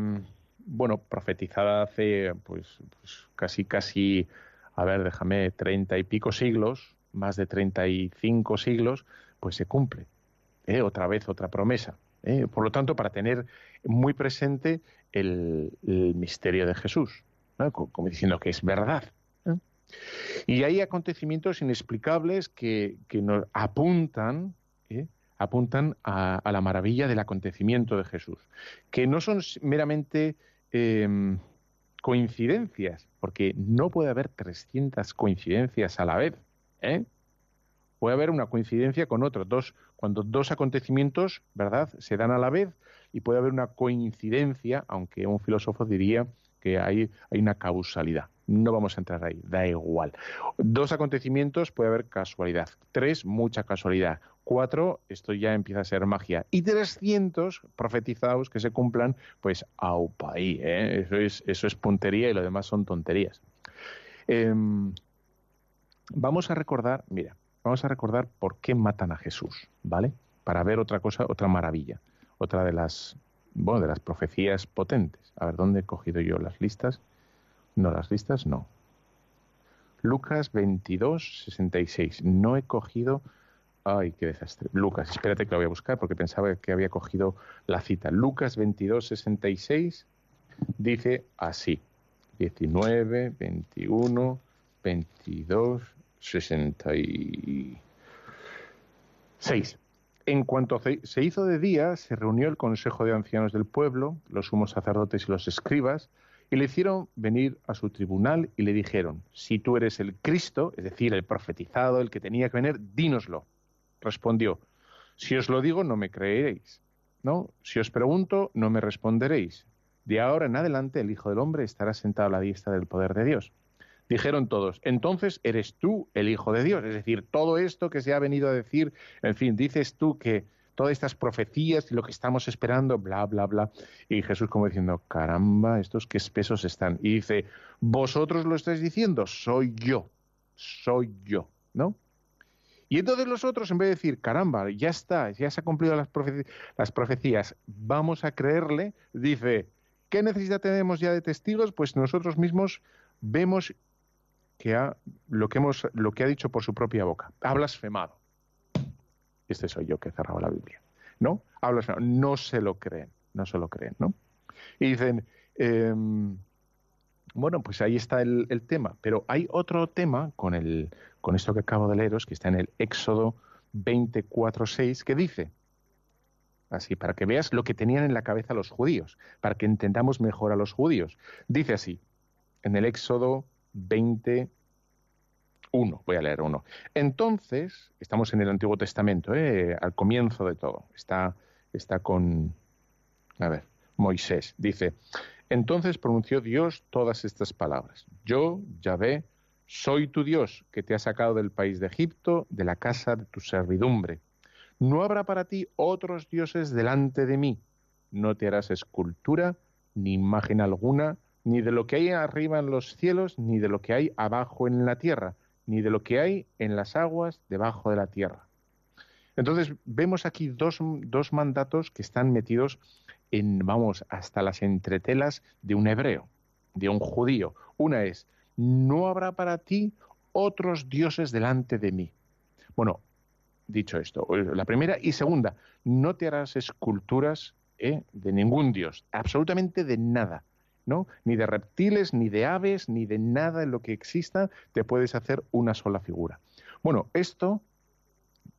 Speaker 2: bueno, profetizada hace pues, pues casi, casi a ver, déjame, treinta y pico siglos, más de treinta y cinco siglos, pues se cumple. ¿eh? Otra vez, otra promesa. ¿eh? Por lo tanto, para tener muy presente el, misterio de Jesús, como diciendo que es verdad. ¿eh? Y hay acontecimientos inexplicables que, que nos apuntan, apuntan a, a, la maravilla del acontecimiento de Jesús, que no son meramente coincidencias, porque no puede haber 300 coincidencias a la vez. ¿eh? Puede haber una coincidencia con otro, dos, cuando dos acontecimientos, ¿verdad?, se dan a la vez y puede haber una coincidencia, aunque un filósofo diría que hay, hay una causalidad. No vamos a entrar ahí, da igual. Dos acontecimientos puede haber casualidad. Tres, mucha casualidad. Cuatro, esto ya empieza a ser magia. Y 300 profetizados que se cumplan, pues aupa ahí. ¿eh? Eso, es, eso es puntería y lo demás son tonterías. Em, vamos a recordar, mira, vamos a recordar por qué matan a Jesús, ¿vale? Para ver otra cosa, otra maravilla, otra de las, bueno, de las profecías potentes. A ver, ¿dónde he cogido yo las listas? No, las listas no. Lucas 22, 66. No he cogido. Ay, qué desastre. Lucas, espérate que lo voy a buscar porque pensaba que había cogido la cita. Lucas 22, 66 dice así: 19, 21, 22, 66. En cuanto se hizo de día, se reunió el consejo de ancianos del pueblo, los sumos sacerdotes y los escribas, y le hicieron venir a su tribunal y le dijeron, si tú eres el Cristo, es decir, el profetizado, el que tenía que venir, dínoslo. Respondió, si os lo digo, no me creeréis. ¿no? Si os pregunto, no me responderéis. De ahora en adelante el Hijo del Hombre estará sentado a la diestra del poder de Dios. Dijeron todos, entonces eres tú el Hijo de Dios. Es decir, todo esto que se ha venido a decir, en fin, dices tú que todas estas profecías y lo que estamos esperando, bla, bla, bla. Y Jesús como diciendo, caramba, estos qué espesos están. Y dice, vosotros lo estáis diciendo, soy yo, soy yo, ¿no? Y entonces los otros, en vez de decir, caramba, ya está, ya se han cumplido las, profe las profecías, vamos a creerle, dice, ¿qué necesidad tenemos ya de testigos? Pues nosotros mismos vemos que ha, lo, que hemos, lo que ha dicho por su propia boca. Ha blasfemado. Este soy yo que he cerrado la Biblia. ¿No? Ha blasfemado. No se lo creen. No se lo creen, ¿no? Y dicen, eh, bueno, pues ahí está el, tema. Pero hay otro tema con, el, con esto que acabo de leeros, que está en el Éxodo 24.6, que dice, así, para que veas lo que tenían en la cabeza los judíos, para que entendamos mejor a los judíos. Dice así, en el Éxodo 20, uno, voy a leer uno. Entonces, estamos en el Antiguo Testamento, ¿eh? al comienzo de todo. Está, está con, a ver, Moisés. Dice, entonces pronunció Dios todas estas palabras. Yo, Yahvé, soy tu Dios, que te ha sacado del país de Egipto, de la casa de tu servidumbre. No habrá para ti otros dioses delante de mí. No te harás escultura, ni imagen alguna, ni de lo que hay arriba en los cielos, ni de lo que hay abajo en la tierra, ni de lo que hay en las aguas debajo de la tierra. Entonces vemos aquí dos, dos mandatos que están metidos en, vamos, hasta las entretelas de un hebreo, de un judío. Una es, no habrá para ti otros dioses delante de mí. Bueno, dicho esto, la primera y segunda, no te harás esculturas ¿eh? de ningún dios, absolutamente de nada. ¿no? Ni de reptiles, ni de aves, ni de nada en lo que exista te puedes hacer una sola figura. Bueno, esto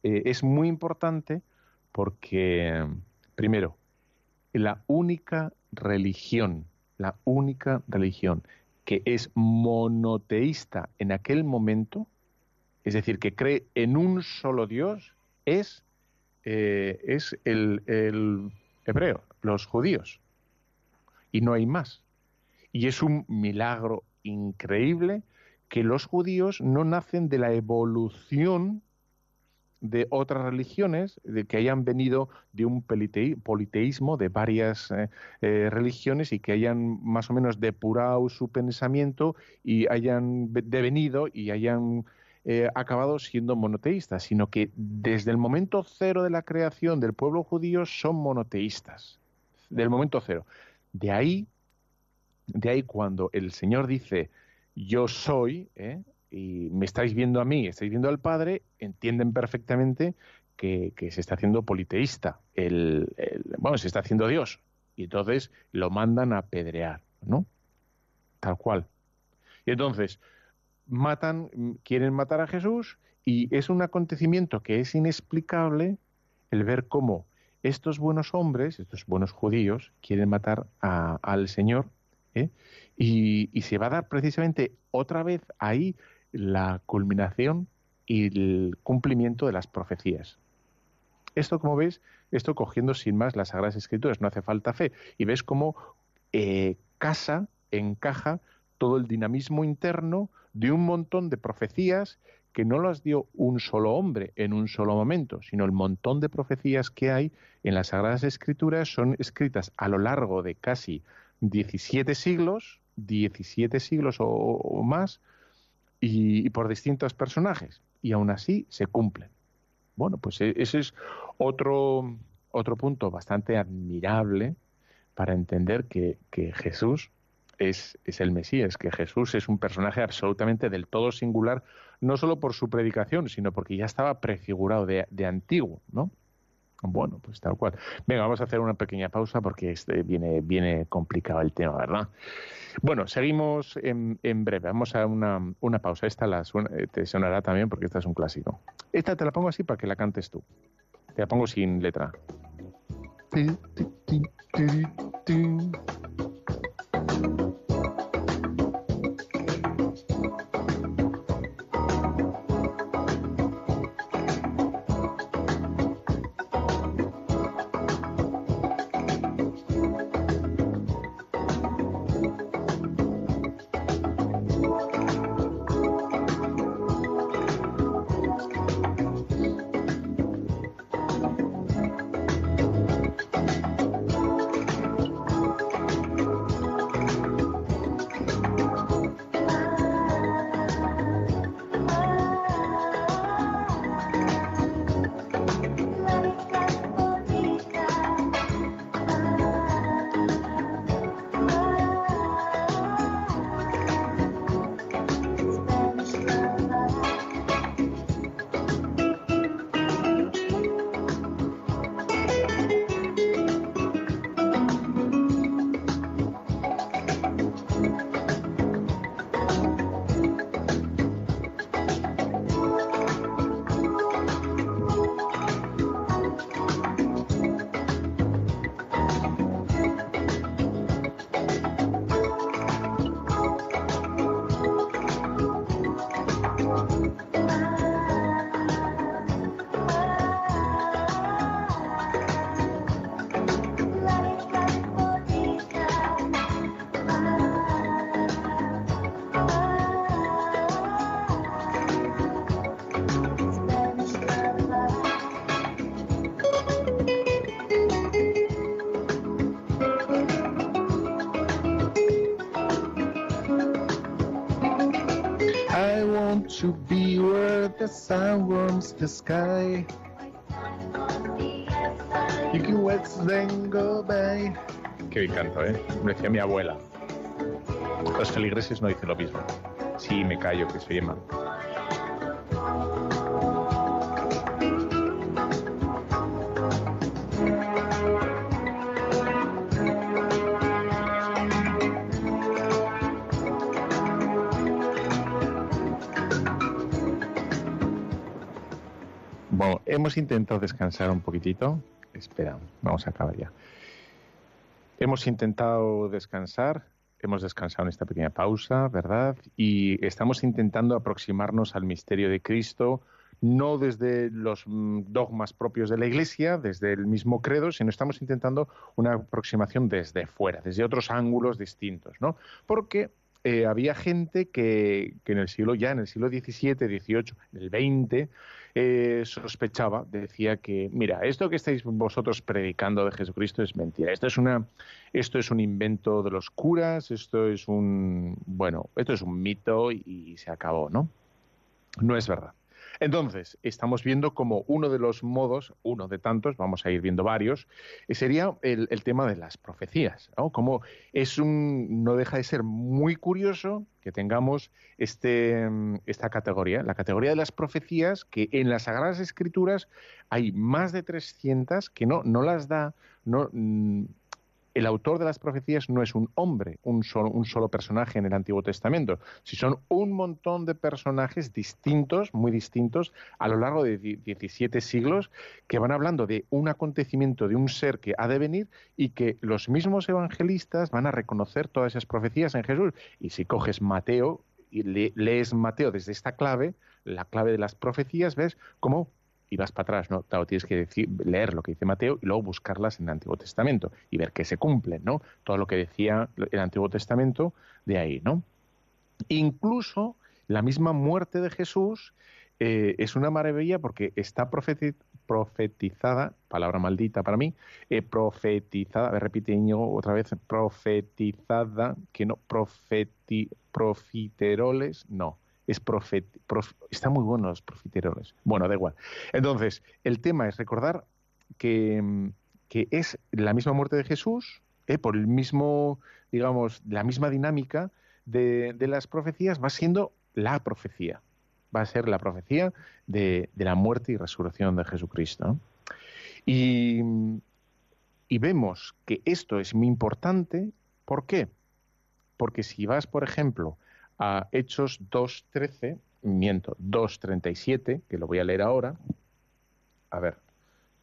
Speaker 2: eh, es muy importante porque, primero, la única religión, la única religión que es monoteísta en aquel momento, es decir, que cree en un solo Dios, es, eh, es el, el hebreo, los judíos. Y no hay más. Y es un milagro increíble que los judíos no nacen de la evolución de otras religiones, de que hayan venido de un politeísmo de varias eh, eh, religiones y que hayan más o menos depurado su pensamiento y hayan devenido y hayan eh, acabado siendo monoteístas, sino que desde el momento cero de la creación del pueblo judío son monoteístas, del momento cero. De ahí de ahí cuando el Señor dice, yo soy. Y me estáis viendo a mí, estáis viendo al Padre, entienden perfectamente que, se está haciendo politeísta, el, bueno, se está haciendo Dios, y entonces lo mandan a apedrear, ¿no? Tal cual. Y entonces matan, quieren matar a Jesús, y es un acontecimiento que es inexplicable el ver cómo estos buenos hombres, estos buenos judíos, quieren matar a, al Señor ¿eh? y, y se va a dar precisamente otra vez ahí la culminación y el cumplimiento de las profecías. Esto, como ves, esto cogiendo sin más las Sagradas Escrituras, no hace falta fe. Y ves cómo eh, casa, encaja todo el dinamismo interno de un montón de profecías que no las dio un solo hombre en un solo momento, sino el montón de profecías que hay en las Sagradas Escrituras son escritas a lo largo de casi 17 siglos, 17 siglos o, o más, y, por distintos personajes, y aún así se cumplen. Bueno, pues e- ese es otro, otro punto bastante admirable para entender que, que Jesús es, es el Mesías, que Jesús es un personaje absolutamente del todo singular, no solo por su predicación, sino porque ya estaba prefigurado de, de antiguo, ¿no? Bueno, pues tal cual. Venga, vamos a hacer una pequeña pausa porque este viene, viene complicado el tema, ¿verdad? Bueno, seguimos en, en breve. Vamos a una, una pausa. Esta la suena- eh, te sonará también porque esta es un clásico. Esta te la pongo así para que la cantes tú. Te la pongo sin letra. To be where the sun warms the sky. You can watch them go by. Qué bien canto, ¿eh? Me decía mi abuela. Los feligreses no dicen lo mismo. Sí, me callo, que soy Emma. Intentado descansar un poquitito. Espera, vamos a acabar ya. Hemos intentado descansar, hemos descansado en esta pequeña pausa, ¿verdad? Y estamos intentando aproximarnos al misterio de Cristo, no desde los mm, dogmas propios de la Iglesia, desde el mismo credo, sino estamos intentando una aproximación desde fuera, desde otros ángulos distintos, ¿no? Porque eh, había gente que, que en el siglo ya, en el siglo XVII, XVIII, el XX, eh, sospechaba, decía que, mira, esto que estáis vosotros predicando de Jesucristo es mentira. Esto es una, esto es un invento de los curas, esto es un, bueno, esto es un mito y se acabó, ¿no? No es verdad. Entonces, estamos viendo como uno de los modos, uno de tantos, vamos a ir viendo varios, eh, sería el, tema de las profecías, ¿no? Como es un, no deja de ser muy curioso que tengamos este, mm, esta categoría, la categoría de las profecías, que en las Sagradas Escrituras hay más de 300 que no, no las da, mm, el autor de las profecías no es un hombre, un solo, personaje en el Antiguo Testamento, si son un montón de personajes distintos, muy distintos, a lo largo de 17 siglos, que van hablando de un acontecimiento, de un ser que ha de venir y que los mismos evangelistas van a reconocer todas esas profecías en Jesús. Y si coges Mateo y le- lees Mateo desde esta clave, la clave de las profecías, ves cómo y vas para atrás, ¿no? Claro, tienes que decir, leer lo que dice Mateo y luego buscarlas en el Antiguo Testamento y ver que se cumplen, ¿no? Todo lo que decía el Antiguo Testamento de ahí, ¿no? Incluso la misma muerte de Jesús eh, es una maravilla porque está profeti- profetizada, palabra maldita para mí, eh, profetizada, a ver, repite Íñigo otra vez, profetizada, que no, profeti, profiteroles, no, es profet, prof- está muy bueno los profiteroles. Bueno, da igual. Entonces, el tema es recordar que, que es la misma muerte de Jesús, eh, por el mismo, digamos, la misma dinámica de, de las profecías, va siendo la profecía. Va a ser la profecía de, de la muerte y resurrección de Jesucristo. Y, y vemos que esto es muy importante. ¿Por qué? Porque si vas, por ejemplo, a Hechos 2.13, miento, 2.37, que lo voy a leer ahora. A ver,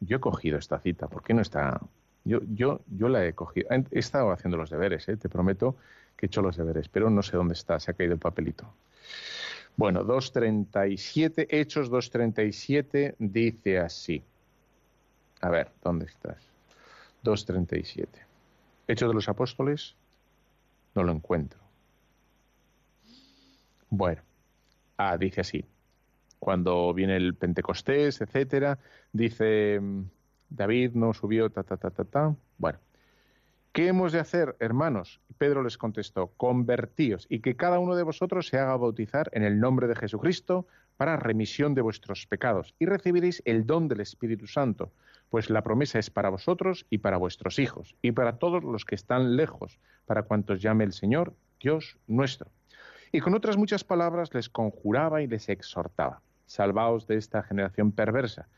Speaker 2: yo he cogido esta cita, ¿por qué no está? Yo, yo, yo la he cogido. He estado haciendo los deberes, ¿eh? te prometo que he hecho los deberes, pero no sé dónde está, se ha caído el papelito. Bueno, 2.37, Hechos 2.37 dice así. A ver, ¿dónde estás? 2.37. Hechos de los Apóstoles, no lo encuentro. Bueno, ah, dice así. Cuando viene el Pentecostés, etcétera, dice mm, David no subió, ta, ta, ta, ta, ta. Bueno, ¿qué hemos de hacer, hermanos? Pedro les contestó, convertíos y que cada uno de vosotros se haga bautizar en el nombre de Jesucristo para remisión de vuestros pecados y recibiréis el don del Espíritu Santo, pues la promesa es para vosotros y para vuestros hijos y para todos los que están lejos, para cuantos llame el Señor, Dios nuestro. Y con otras muchas palabras les conjuraba y les exhortaba, salvaos de esta generación perversa.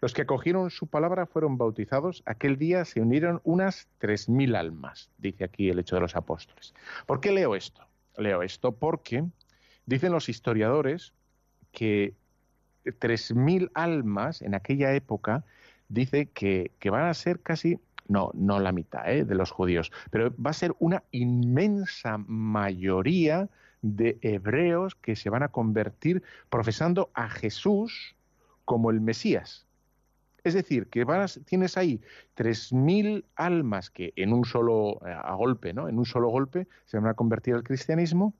Speaker 2: Los que acogieron su palabra fueron bautizados. Aquel día se unieron unas tres mil almas, dice aquí el hecho de los apóstoles. ¿Por qué leo esto? Leo esto porque dicen los historiadores que tres mil almas en aquella época dice que, van a ser casi, no, no la mitad ¿eh? de los judíos, pero va a ser una inmensa mayoría de hebreos que se van a convertir profesando a Jesús como el Mesías. Es decir, que vas, tienes ahí 3.000 almas que en un solo eh, a golpe, ¿no? En un solo golpe se van a convertir al cristianismo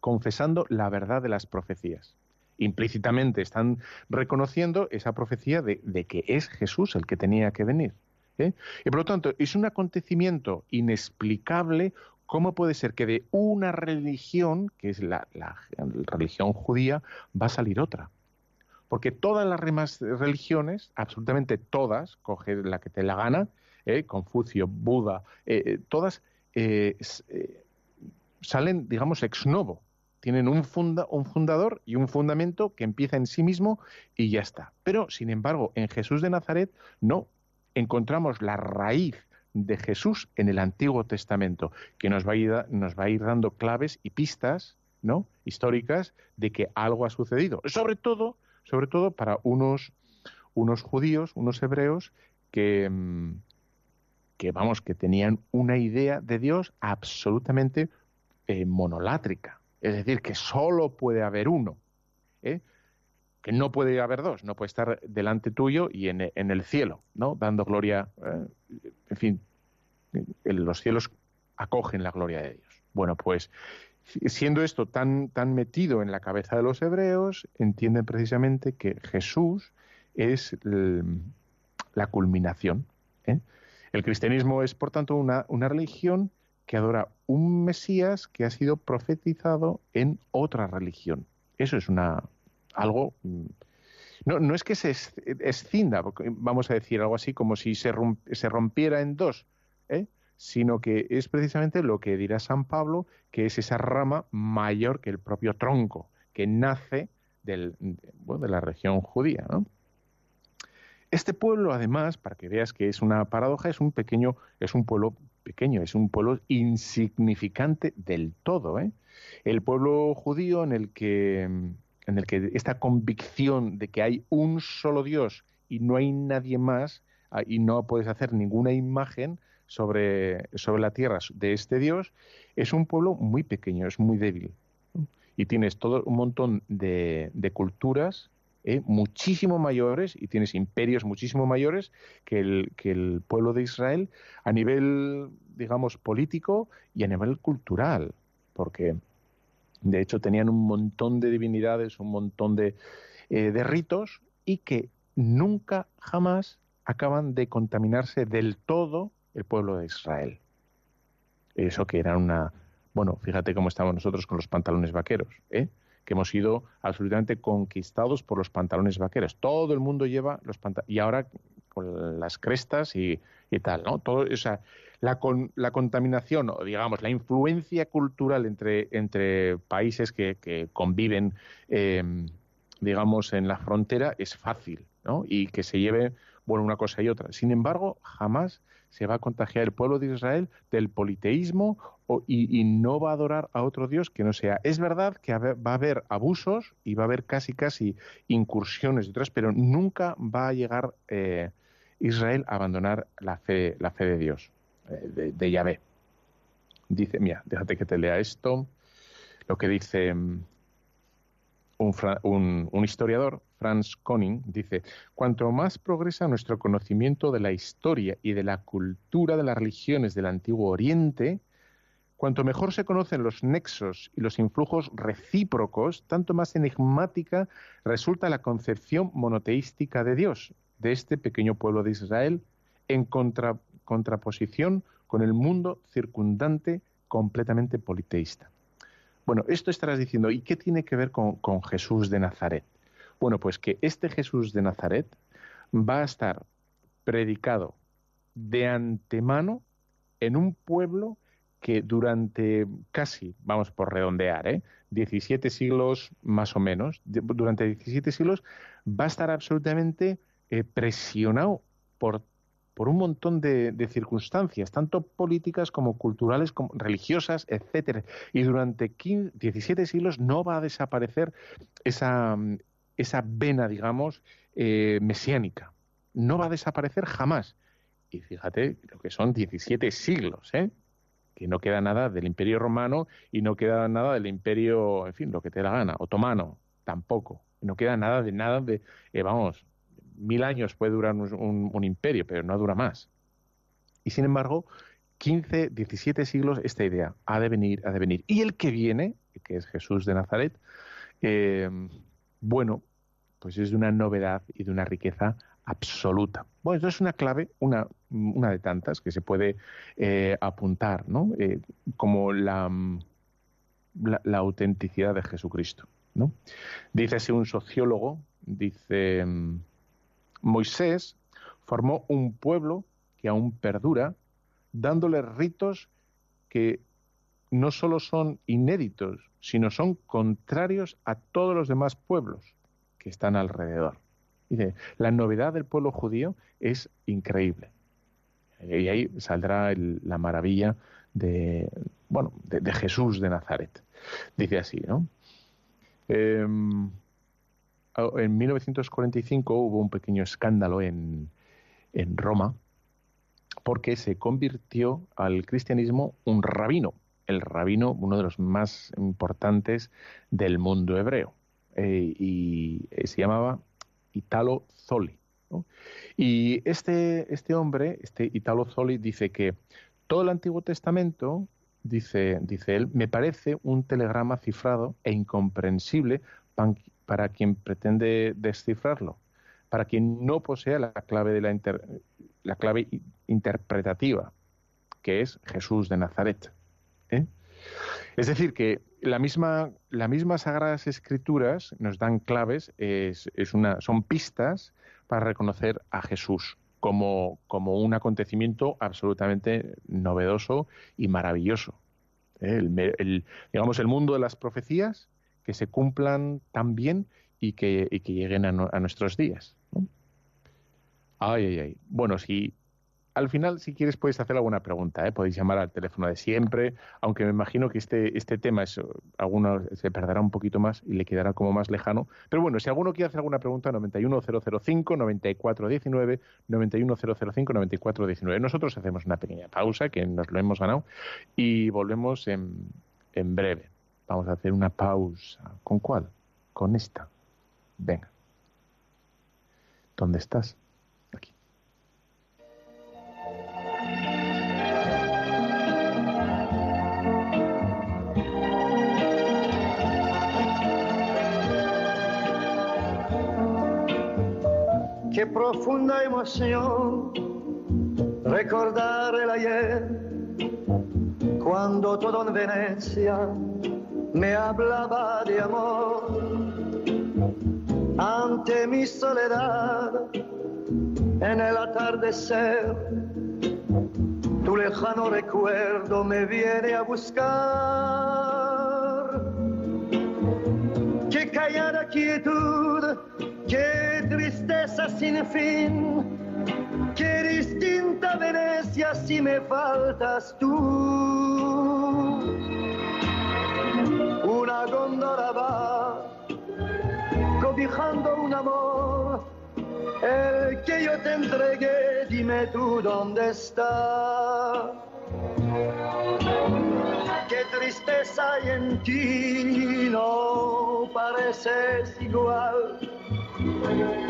Speaker 2: confesando la verdad de las profecías. Implícitamente están reconociendo esa profecía de, de que es Jesús el que tenía que venir. ¿eh? Y por lo tanto, es un acontecimiento inexplicable ¿Cómo puede ser que de una religión, que es la, religión judía, va a salir otra? Porque todas las demás religiones, absolutamente todas, coge la que te la gana, ¿eh? Confucio, Buda, eh, todas eh, salen, digamos, ex novo. Tienen un fundador y un fundamento que empieza en sí mismo y ya está. Pero, sin embargo, en Jesús de Nazaret no encontramos la raíz de Jesús en el Antiguo Testamento, que nos va a ir, nos va a ir dando claves y pistas ¿no? históricas de que algo ha sucedido. Sobre todo, sobre todo para unos, unos judíos, unos hebreos que, que, vamos, que tenían una idea de Dios absolutamente eh, monolátrica. Es decir, que solo puede haber uno. ¿eh? Que no puede haber dos, no puede estar delante tuyo y en, el cielo, ¿no? Dando gloria, eh, en fin, los cielos acogen la gloria de Dios. Bueno, pues siendo esto tan, tan metido en la cabeza de los hebreos, entienden precisamente que Jesús es la culminación. ¿eh? El cristianismo es, por tanto, una, una religión que adora un Mesías que ha sido profetizado en otra religión. Eso es una, algo no, no es que se escinda, vamos a decir algo así como si se, romp, se rompiera en dos, ¿eh? sino que es precisamente lo que dirá San Pablo, que es esa rama mayor que el propio tronco, que nace del, bueno, de la región judía. Este pueblo, además, para que veas que es una paradoja, es un pequeño, es un pueblo pequeño, es un pueblo insignificante del todo. ¿eh? El pueblo judío en el que en el que esta convicción de que hay un solo Dios y no hay nadie más ah, y no puedes hacer ninguna imagen sobre, sobre la tierra de este Dios, es un pueblo muy pequeño, es muy débil. Y tienes todo un montón de, culturas eh, muchísimo mayores y tienes imperios muchísimo mayores que el, que el pueblo de Israel a nivel, digamos, político y a nivel cultural. Porque de hecho, tenían un montón de divinidades, un montón de, eh, de ritos y que nunca, jamás acaban de contaminarse del todo el pueblo de Israel. Eso que era una... Bueno, fíjate cómo estamos nosotros con los pantalones vaqueros, ¿eh? que hemos sido absolutamente conquistados por los pantalones vaqueros. Todo el mundo lleva los pantalones. Y ahora con las crestas y, y tal, ¿no? Todo, o sea, la, con, la contaminación, o digamos, la influencia cultural entre, países que, conviven, eh, digamos, en la frontera es fácil, ¿no? Y que se lleve, bueno, una cosa y otra. Sin embargo, jamás se va a contagiar el pueblo de Israel del politeísmo o, y, y, no va a adorar a otro Dios que no sea. Es verdad que va a haber abusos y va a haber casi, casi incursiones de otras, pero nunca va a llegar eh, Israel a abandonar la fe, la fe de Dios, de, de, Yahvé. Dice, mira, déjate que te lea esto, lo que dice un, un, un historiador, Franz Koning, dice, cuanto más progresa nuestro conocimiento de la historia y de la cultura de las religiones del Antiguo Oriente, Cuanto mejor se conocen los nexos y los influjos recíprocos, tanto más enigmática resulta la concepción monoteística de Dios, de este pequeño pueblo de Israel, en contra, contraposición con el mundo circundante completamente politeísta. Bueno, esto estarás diciendo, ¿y qué tiene que ver con, Jesús de Nazaret? Bueno, pues que este Jesús de Nazaret va a estar predicado de antemano en un pueblo que durante casi, vamos por redondear, ¿eh? 17 siglos más o menos, durante 17 siglos va a estar absolutamente eh, presionado por, por un montón de, circunstancias, tanto políticas como culturales, como religiosas, etcétera. Y durante 15, 17 siglos no va a desaparecer esa, esa vena, digamos, eh, mesiánica. No va a desaparecer jamás. Y fíjate lo que son 17 siglos, ¿eh? que no queda nada del imperio romano y no queda nada del imperio, en fin, lo que te da gana, otomano, tampoco. No queda nada de nada de, eh, vamos, mil años puede durar un, imperio, pero no dura más. Y sin embargo, 15, 17 siglos esta idea ha de venir, ha de venir. Y el que viene, que es Jesús de Nazaret, eh, bueno, pues es de una novedad y de una riqueza absoluta. Bueno, esto es una clave, una, de tantas que se puede eh, apuntar, ¿no? Eh, como la, autenticidad de Jesucristo, ¿no? Dice un sociólogo, dice, Moisés formó un pueblo que aún perdura, dándole ritos que no solo son inéditos, sino son contrarios a todos los demás pueblos que están alrededor. Dice, la novedad del pueblo judío es increíble. Y ahí saldrá la maravilla de, bueno, de, Jesús de Nazaret. Dice así, ¿no? Eh, en 1945 hubo un pequeño escándalo en, en Roma porque se convirtió al cristianismo un rabino, el rabino, uno de los más importantes del mundo hebreo, eh, y se llamaba Italo Zoli. Y este, este hombre, este Italo Zoli, dice que todo el Antiguo Testamento, dice, dice él, me parece un telegrama cifrado e incomprensible para quien pretende descifrarlo, para quien no posea la clave, de la, inter, la clave interpretativa, que es Jesús de Nazaret. ¿eh? Es decir, que la misma, las mismas Sagradas Escrituras nos dan claves, es, una, son pistas para reconocer a Jesús como, como un acontecimiento absolutamente novedoso y maravilloso. ¿eh? El, digamos, el mundo de las profecías que se cumplan tan bien y que, y que lleguen a, no, a nuestros días. Ay, ay, ay. Bueno, si al final, si quieres, puedes hacer alguna pregunta, ¿eh? podéis llamar al teléfono de siempre, aunque me imagino que este, este tema es, alguno se perderá un poquito más y le quedará como más lejano. Pero bueno, si alguno quiere hacer alguna pregunta, 91005 9419 91005 9419. Nosotros hacemos una pequeña pausa, que nos lo hemos ganado, y volvemos en, en breve. Vamos a hacer una pausa. ¿Con cuál? Con esta. Venga. ¿Dónde estás? Aquí.
Speaker 4: Qué profunda emoción recordar el ayer, cuando todo en Venecia me hablaba de amor. Ante mi soledad, en el atardecer, tu lejano recuerdo me viene a buscar. Qué callada quietud, qué tristeza sin fin, qué distinta Venecia si me faltas tú. Una cobijando un amor, el que yo te entregué, dime tú dónde está. Qué tristeza hay en ti, no pareces igual.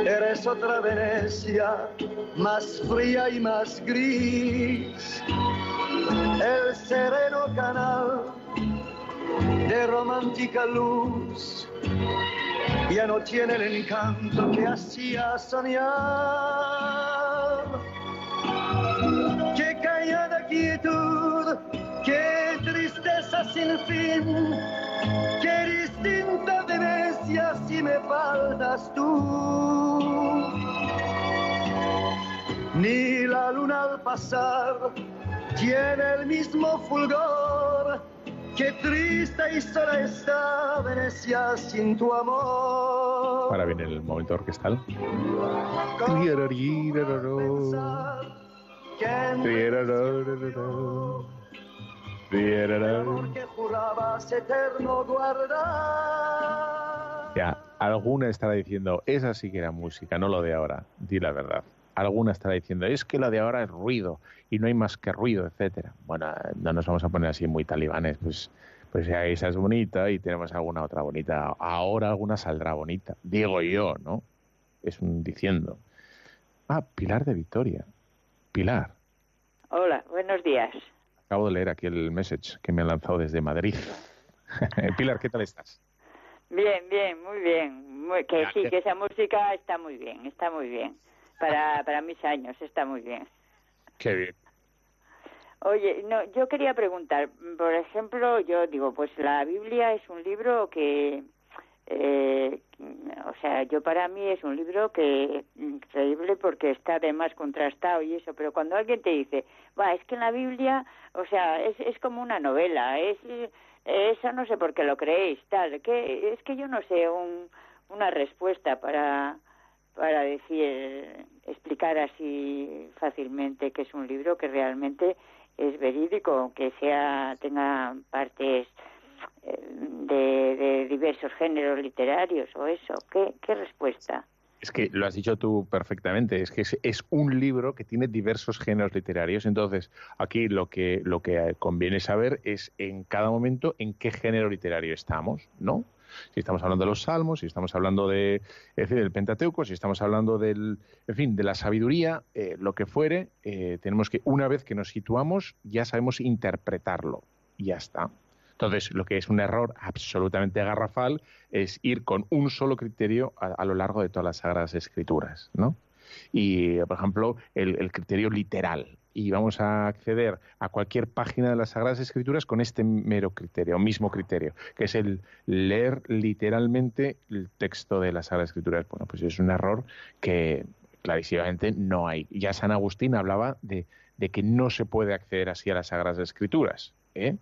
Speaker 4: Eres otra Venecia, más fría y más gris. El sereno canal de romántica luz ya no tiene el encanto que hacía soñar. Qué callada quietud, qué tristeza sin fin, qué distinta Venecia si me faltas tú. Ni la luna al pasar tiene el mismo fulgor. Qué triste y sola está Venecia sin tu amor.
Speaker 2: Ahora viene el momento orquestal.
Speaker 4: ¿Cómo
Speaker 2: Tirararírararó.
Speaker 4: pensar que en
Speaker 2: Tirarararararó. Tirarararó.
Speaker 4: Porque jurabas eterno guardar.
Speaker 2: Ya, alguna estará diciendo, esa sí que era música, no lo de ahora. Di la verdad. Alguna estará diciendo, es que lo de ahora es ruido y no hay más que ruido, etcétera. Bueno, no nos vamos a poner así muy talibanes, pues, pues esa es bonita y tenemos alguna otra bonita. Ahora alguna saldrá bonita, digo yo, ¿no? Es un diciendo. Ah, Pilar de Victoria. Pilar,
Speaker 5: Hola, buenos días.
Speaker 2: acabo de leer aquí el message que me han lanzado desde Madrid. Pilar, ¿qué tal estás?
Speaker 5: Bien, bien, muy bien. Muy- que sí,
Speaker 2: que
Speaker 5: esa música está muy bien, está muy bien. Para, para mis años está muy bien.
Speaker 2: Qué bien.
Speaker 5: Oye, no, yo quería preguntar, por ejemplo, yo digo, pues la Biblia es un libro que, eh, o sea, yo para mí es un libro que increíble porque está además contrastado y eso, pero cuando alguien te dice, va, es que en la Biblia, o sea, es, es como una novela, es eso no sé por qué lo creéis, tal, que es que yo no sé un, una respuesta para para decir explicar así fácilmente que es un libro que realmente es verídico, que sea tenga partes eh, de, de diversos géneros literarios o eso. ¿Qué, qué respuesta?
Speaker 2: Es que lo has dicho tú perfectamente, es que es, es un libro que tiene diversos géneros literarios, entonces aquí lo que, lo que conviene saber es en cada momento en qué género literario estamos, ¿no? Si estamos hablando de los salmos, si estamos hablando de, del Pentateuco, si estamos hablando del, en fin, de la sabiduría, eh, lo que fuere, eh, tenemos que, una vez que nos situamos, ya sabemos interpretarlo y ya está. Entonces, lo que es un error absolutamente garrafal es ir con un solo criterio a, lo largo de todas las Sagradas Escrituras, ¿no? Y, por ejemplo, el, el criterio literal. Y vamos a acceder a cualquier página de las Sagradas Escrituras con este mero criterio, mismo criterio, que es el leer literalmente el texto de las Sagradas Escrituras. Bueno, pues es un error que clarísimamente no hay. Ya San Agustín hablaba de, de que no se puede acceder así a las Sagradas Escrituras. ¿eh?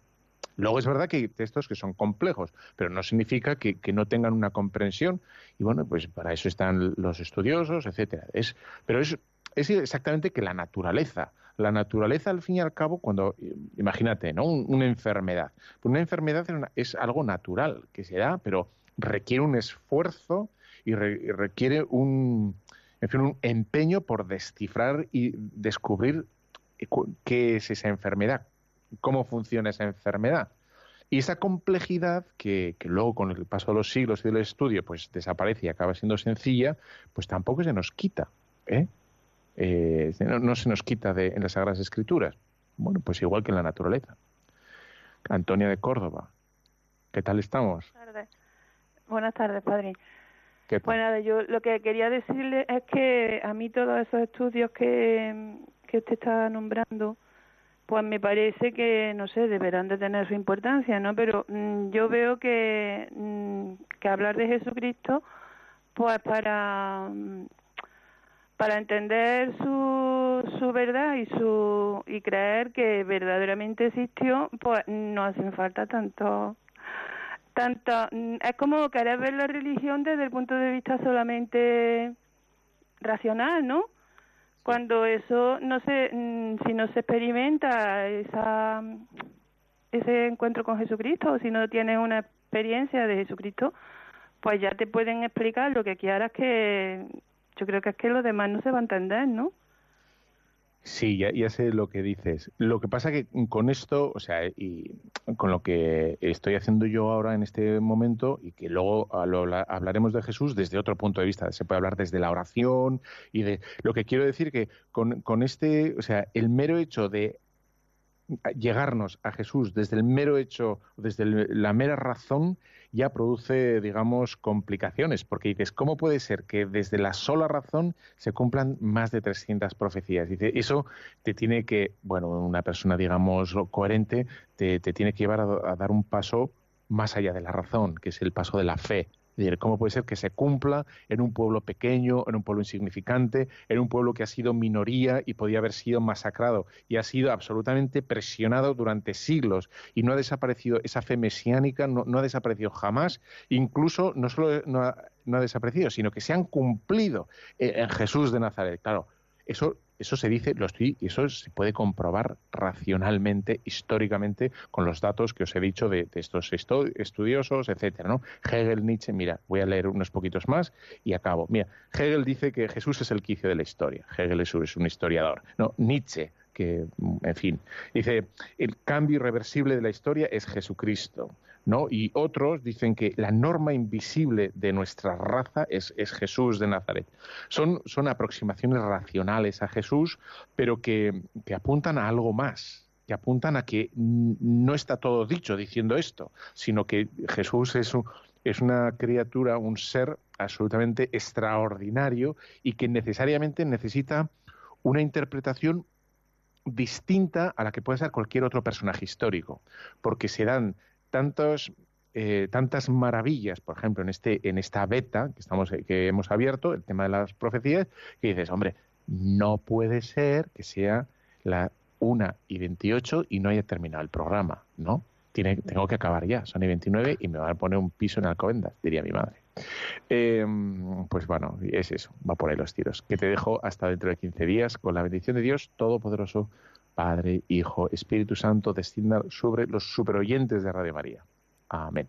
Speaker 2: Luego es verdad que hay textos que son complejos, pero no significa que, no tengan una comprensión. Y bueno, pues para eso están los estudiosos, etcétera. Es, pero es es exactamente que la naturaleza. La naturaleza, al fin y al cabo, cuando, imagínate, ¿no? Un- una enfermedad. Pues una enfermedad es, algo natural que se da, pero requiere un esfuerzo y, re- y requiere un, en fin, un empeño por descifrar y descubrir cu- qué es esa enfermedad, cómo funciona esa enfermedad. Y esa complejidad que, que luego con el paso de los siglos y del estudio pues desaparece y acaba siendo sencilla, pues tampoco se nos quita. ¿eh? Eh, no, no se nos quita de, en las Sagradas Escrituras. Bueno, pues igual que en la naturaleza. Antonia de Córdoba, ¿qué tal estamos?
Speaker 6: Buenas tardes. Buenas tardes, padre.
Speaker 2: ¿Qué tal?
Speaker 6: Nada, yo lo que quería decirle es que a mí todos esos estudios que, que usted está nombrando, pues me parece que, no sé, deberán de tener su importancia, ¿no? Pero mm, yo veo que, mm, que hablar de Jesucristo, pues para, mm, para entender su, su verdad y su y creer que verdaderamente existió, pues no hacen falta tanto tanto es como querer ver la religión desde el punto de vista solamente racional, ¿no? Cuando eso no se, mm, si no se experimenta esa, ese encuentro con Jesucristo, o si no tienes una experiencia de Jesucristo, pues ya te pueden explicar lo que quieras que yo creo que es que los demás no se va a entender, ¿no?
Speaker 2: Sí, ya, sé lo que dices. Lo que pasa que con esto, o sea, y con lo que estoy haciendo yo ahora en este momento, y que luego hablaremos de Jesús desde otro punto de vista, se puede hablar desde la oración y de lo que quiero decir que con, con este, o sea, el mero hecho de llegarnos a Jesús desde el mero hecho, desde la mera razón, ya produce, digamos, complicaciones, porque dices, ¿cómo puede ser que desde la sola razón se cumplan más de 300 profecías? Dice, eso te tiene que, bueno, una persona, digamos, coherente, te, tiene que llevar a dar un paso más allá de la razón, que es el paso de la fe. ¿Cómo puede ser que se cumpla en un pueblo pequeño, en un pueblo insignificante, en un pueblo que ha sido minoría y podía haber sido masacrado y ha sido absolutamente presionado durante siglos y no ha desaparecido esa fe mesiánica, no, no ha desaparecido jamás, incluso no solo no ha, no ha desaparecido, sino que se han cumplido eh, en Jesús de Nazaret. Claro, eso, eso se dice, lo estoy, y eso se puede comprobar racionalmente, históricamente, con los datos que os he dicho de, de estos esto- estudiosos, etcétera, ¿no? Hegel, Nietzsche, mira, voy a leer unos poquitos más y acabo. Mira, Hegel dice que Jesús es el quicio de la historia. Hegel es un historiador. No, Nietzsche, que, en fin, dice, el cambio irreversible de la historia es Jesucristo. ¿no? Y otros dicen que la norma invisible de nuestra raza es, es Jesús de Nazaret. Son, son aproximaciones racionales a Jesús, pero que, que apuntan a algo más, que apuntan a que no está todo dicho diciendo esto, sino que Jesús es, un- es una criatura, un ser absolutamente extraordinario y que necesariamente necesita una interpretación distinta a la que puede ser cualquier otro personaje histórico, porque se dan tantos, eh, tantas maravillas, por ejemplo, en, este, en esta beta que, estamos, que hemos abierto, el tema de las profecías, que dices, hombre, no puede ser que sea la 1 y 28 y no haya terminado el programa, ¿no? Tiene, tengo que acabar ya, son y 29 y me van a poner un piso en Alcobendas, diría mi madre. Eh, pues bueno, es eso, va por ahí los tiros. Que te dejo hasta dentro de 15 días con la bendición de Dios Todopoderoso, Padre, Hijo, Espíritu Santo, descienda sobre los superoyentes de Radio María. Amén.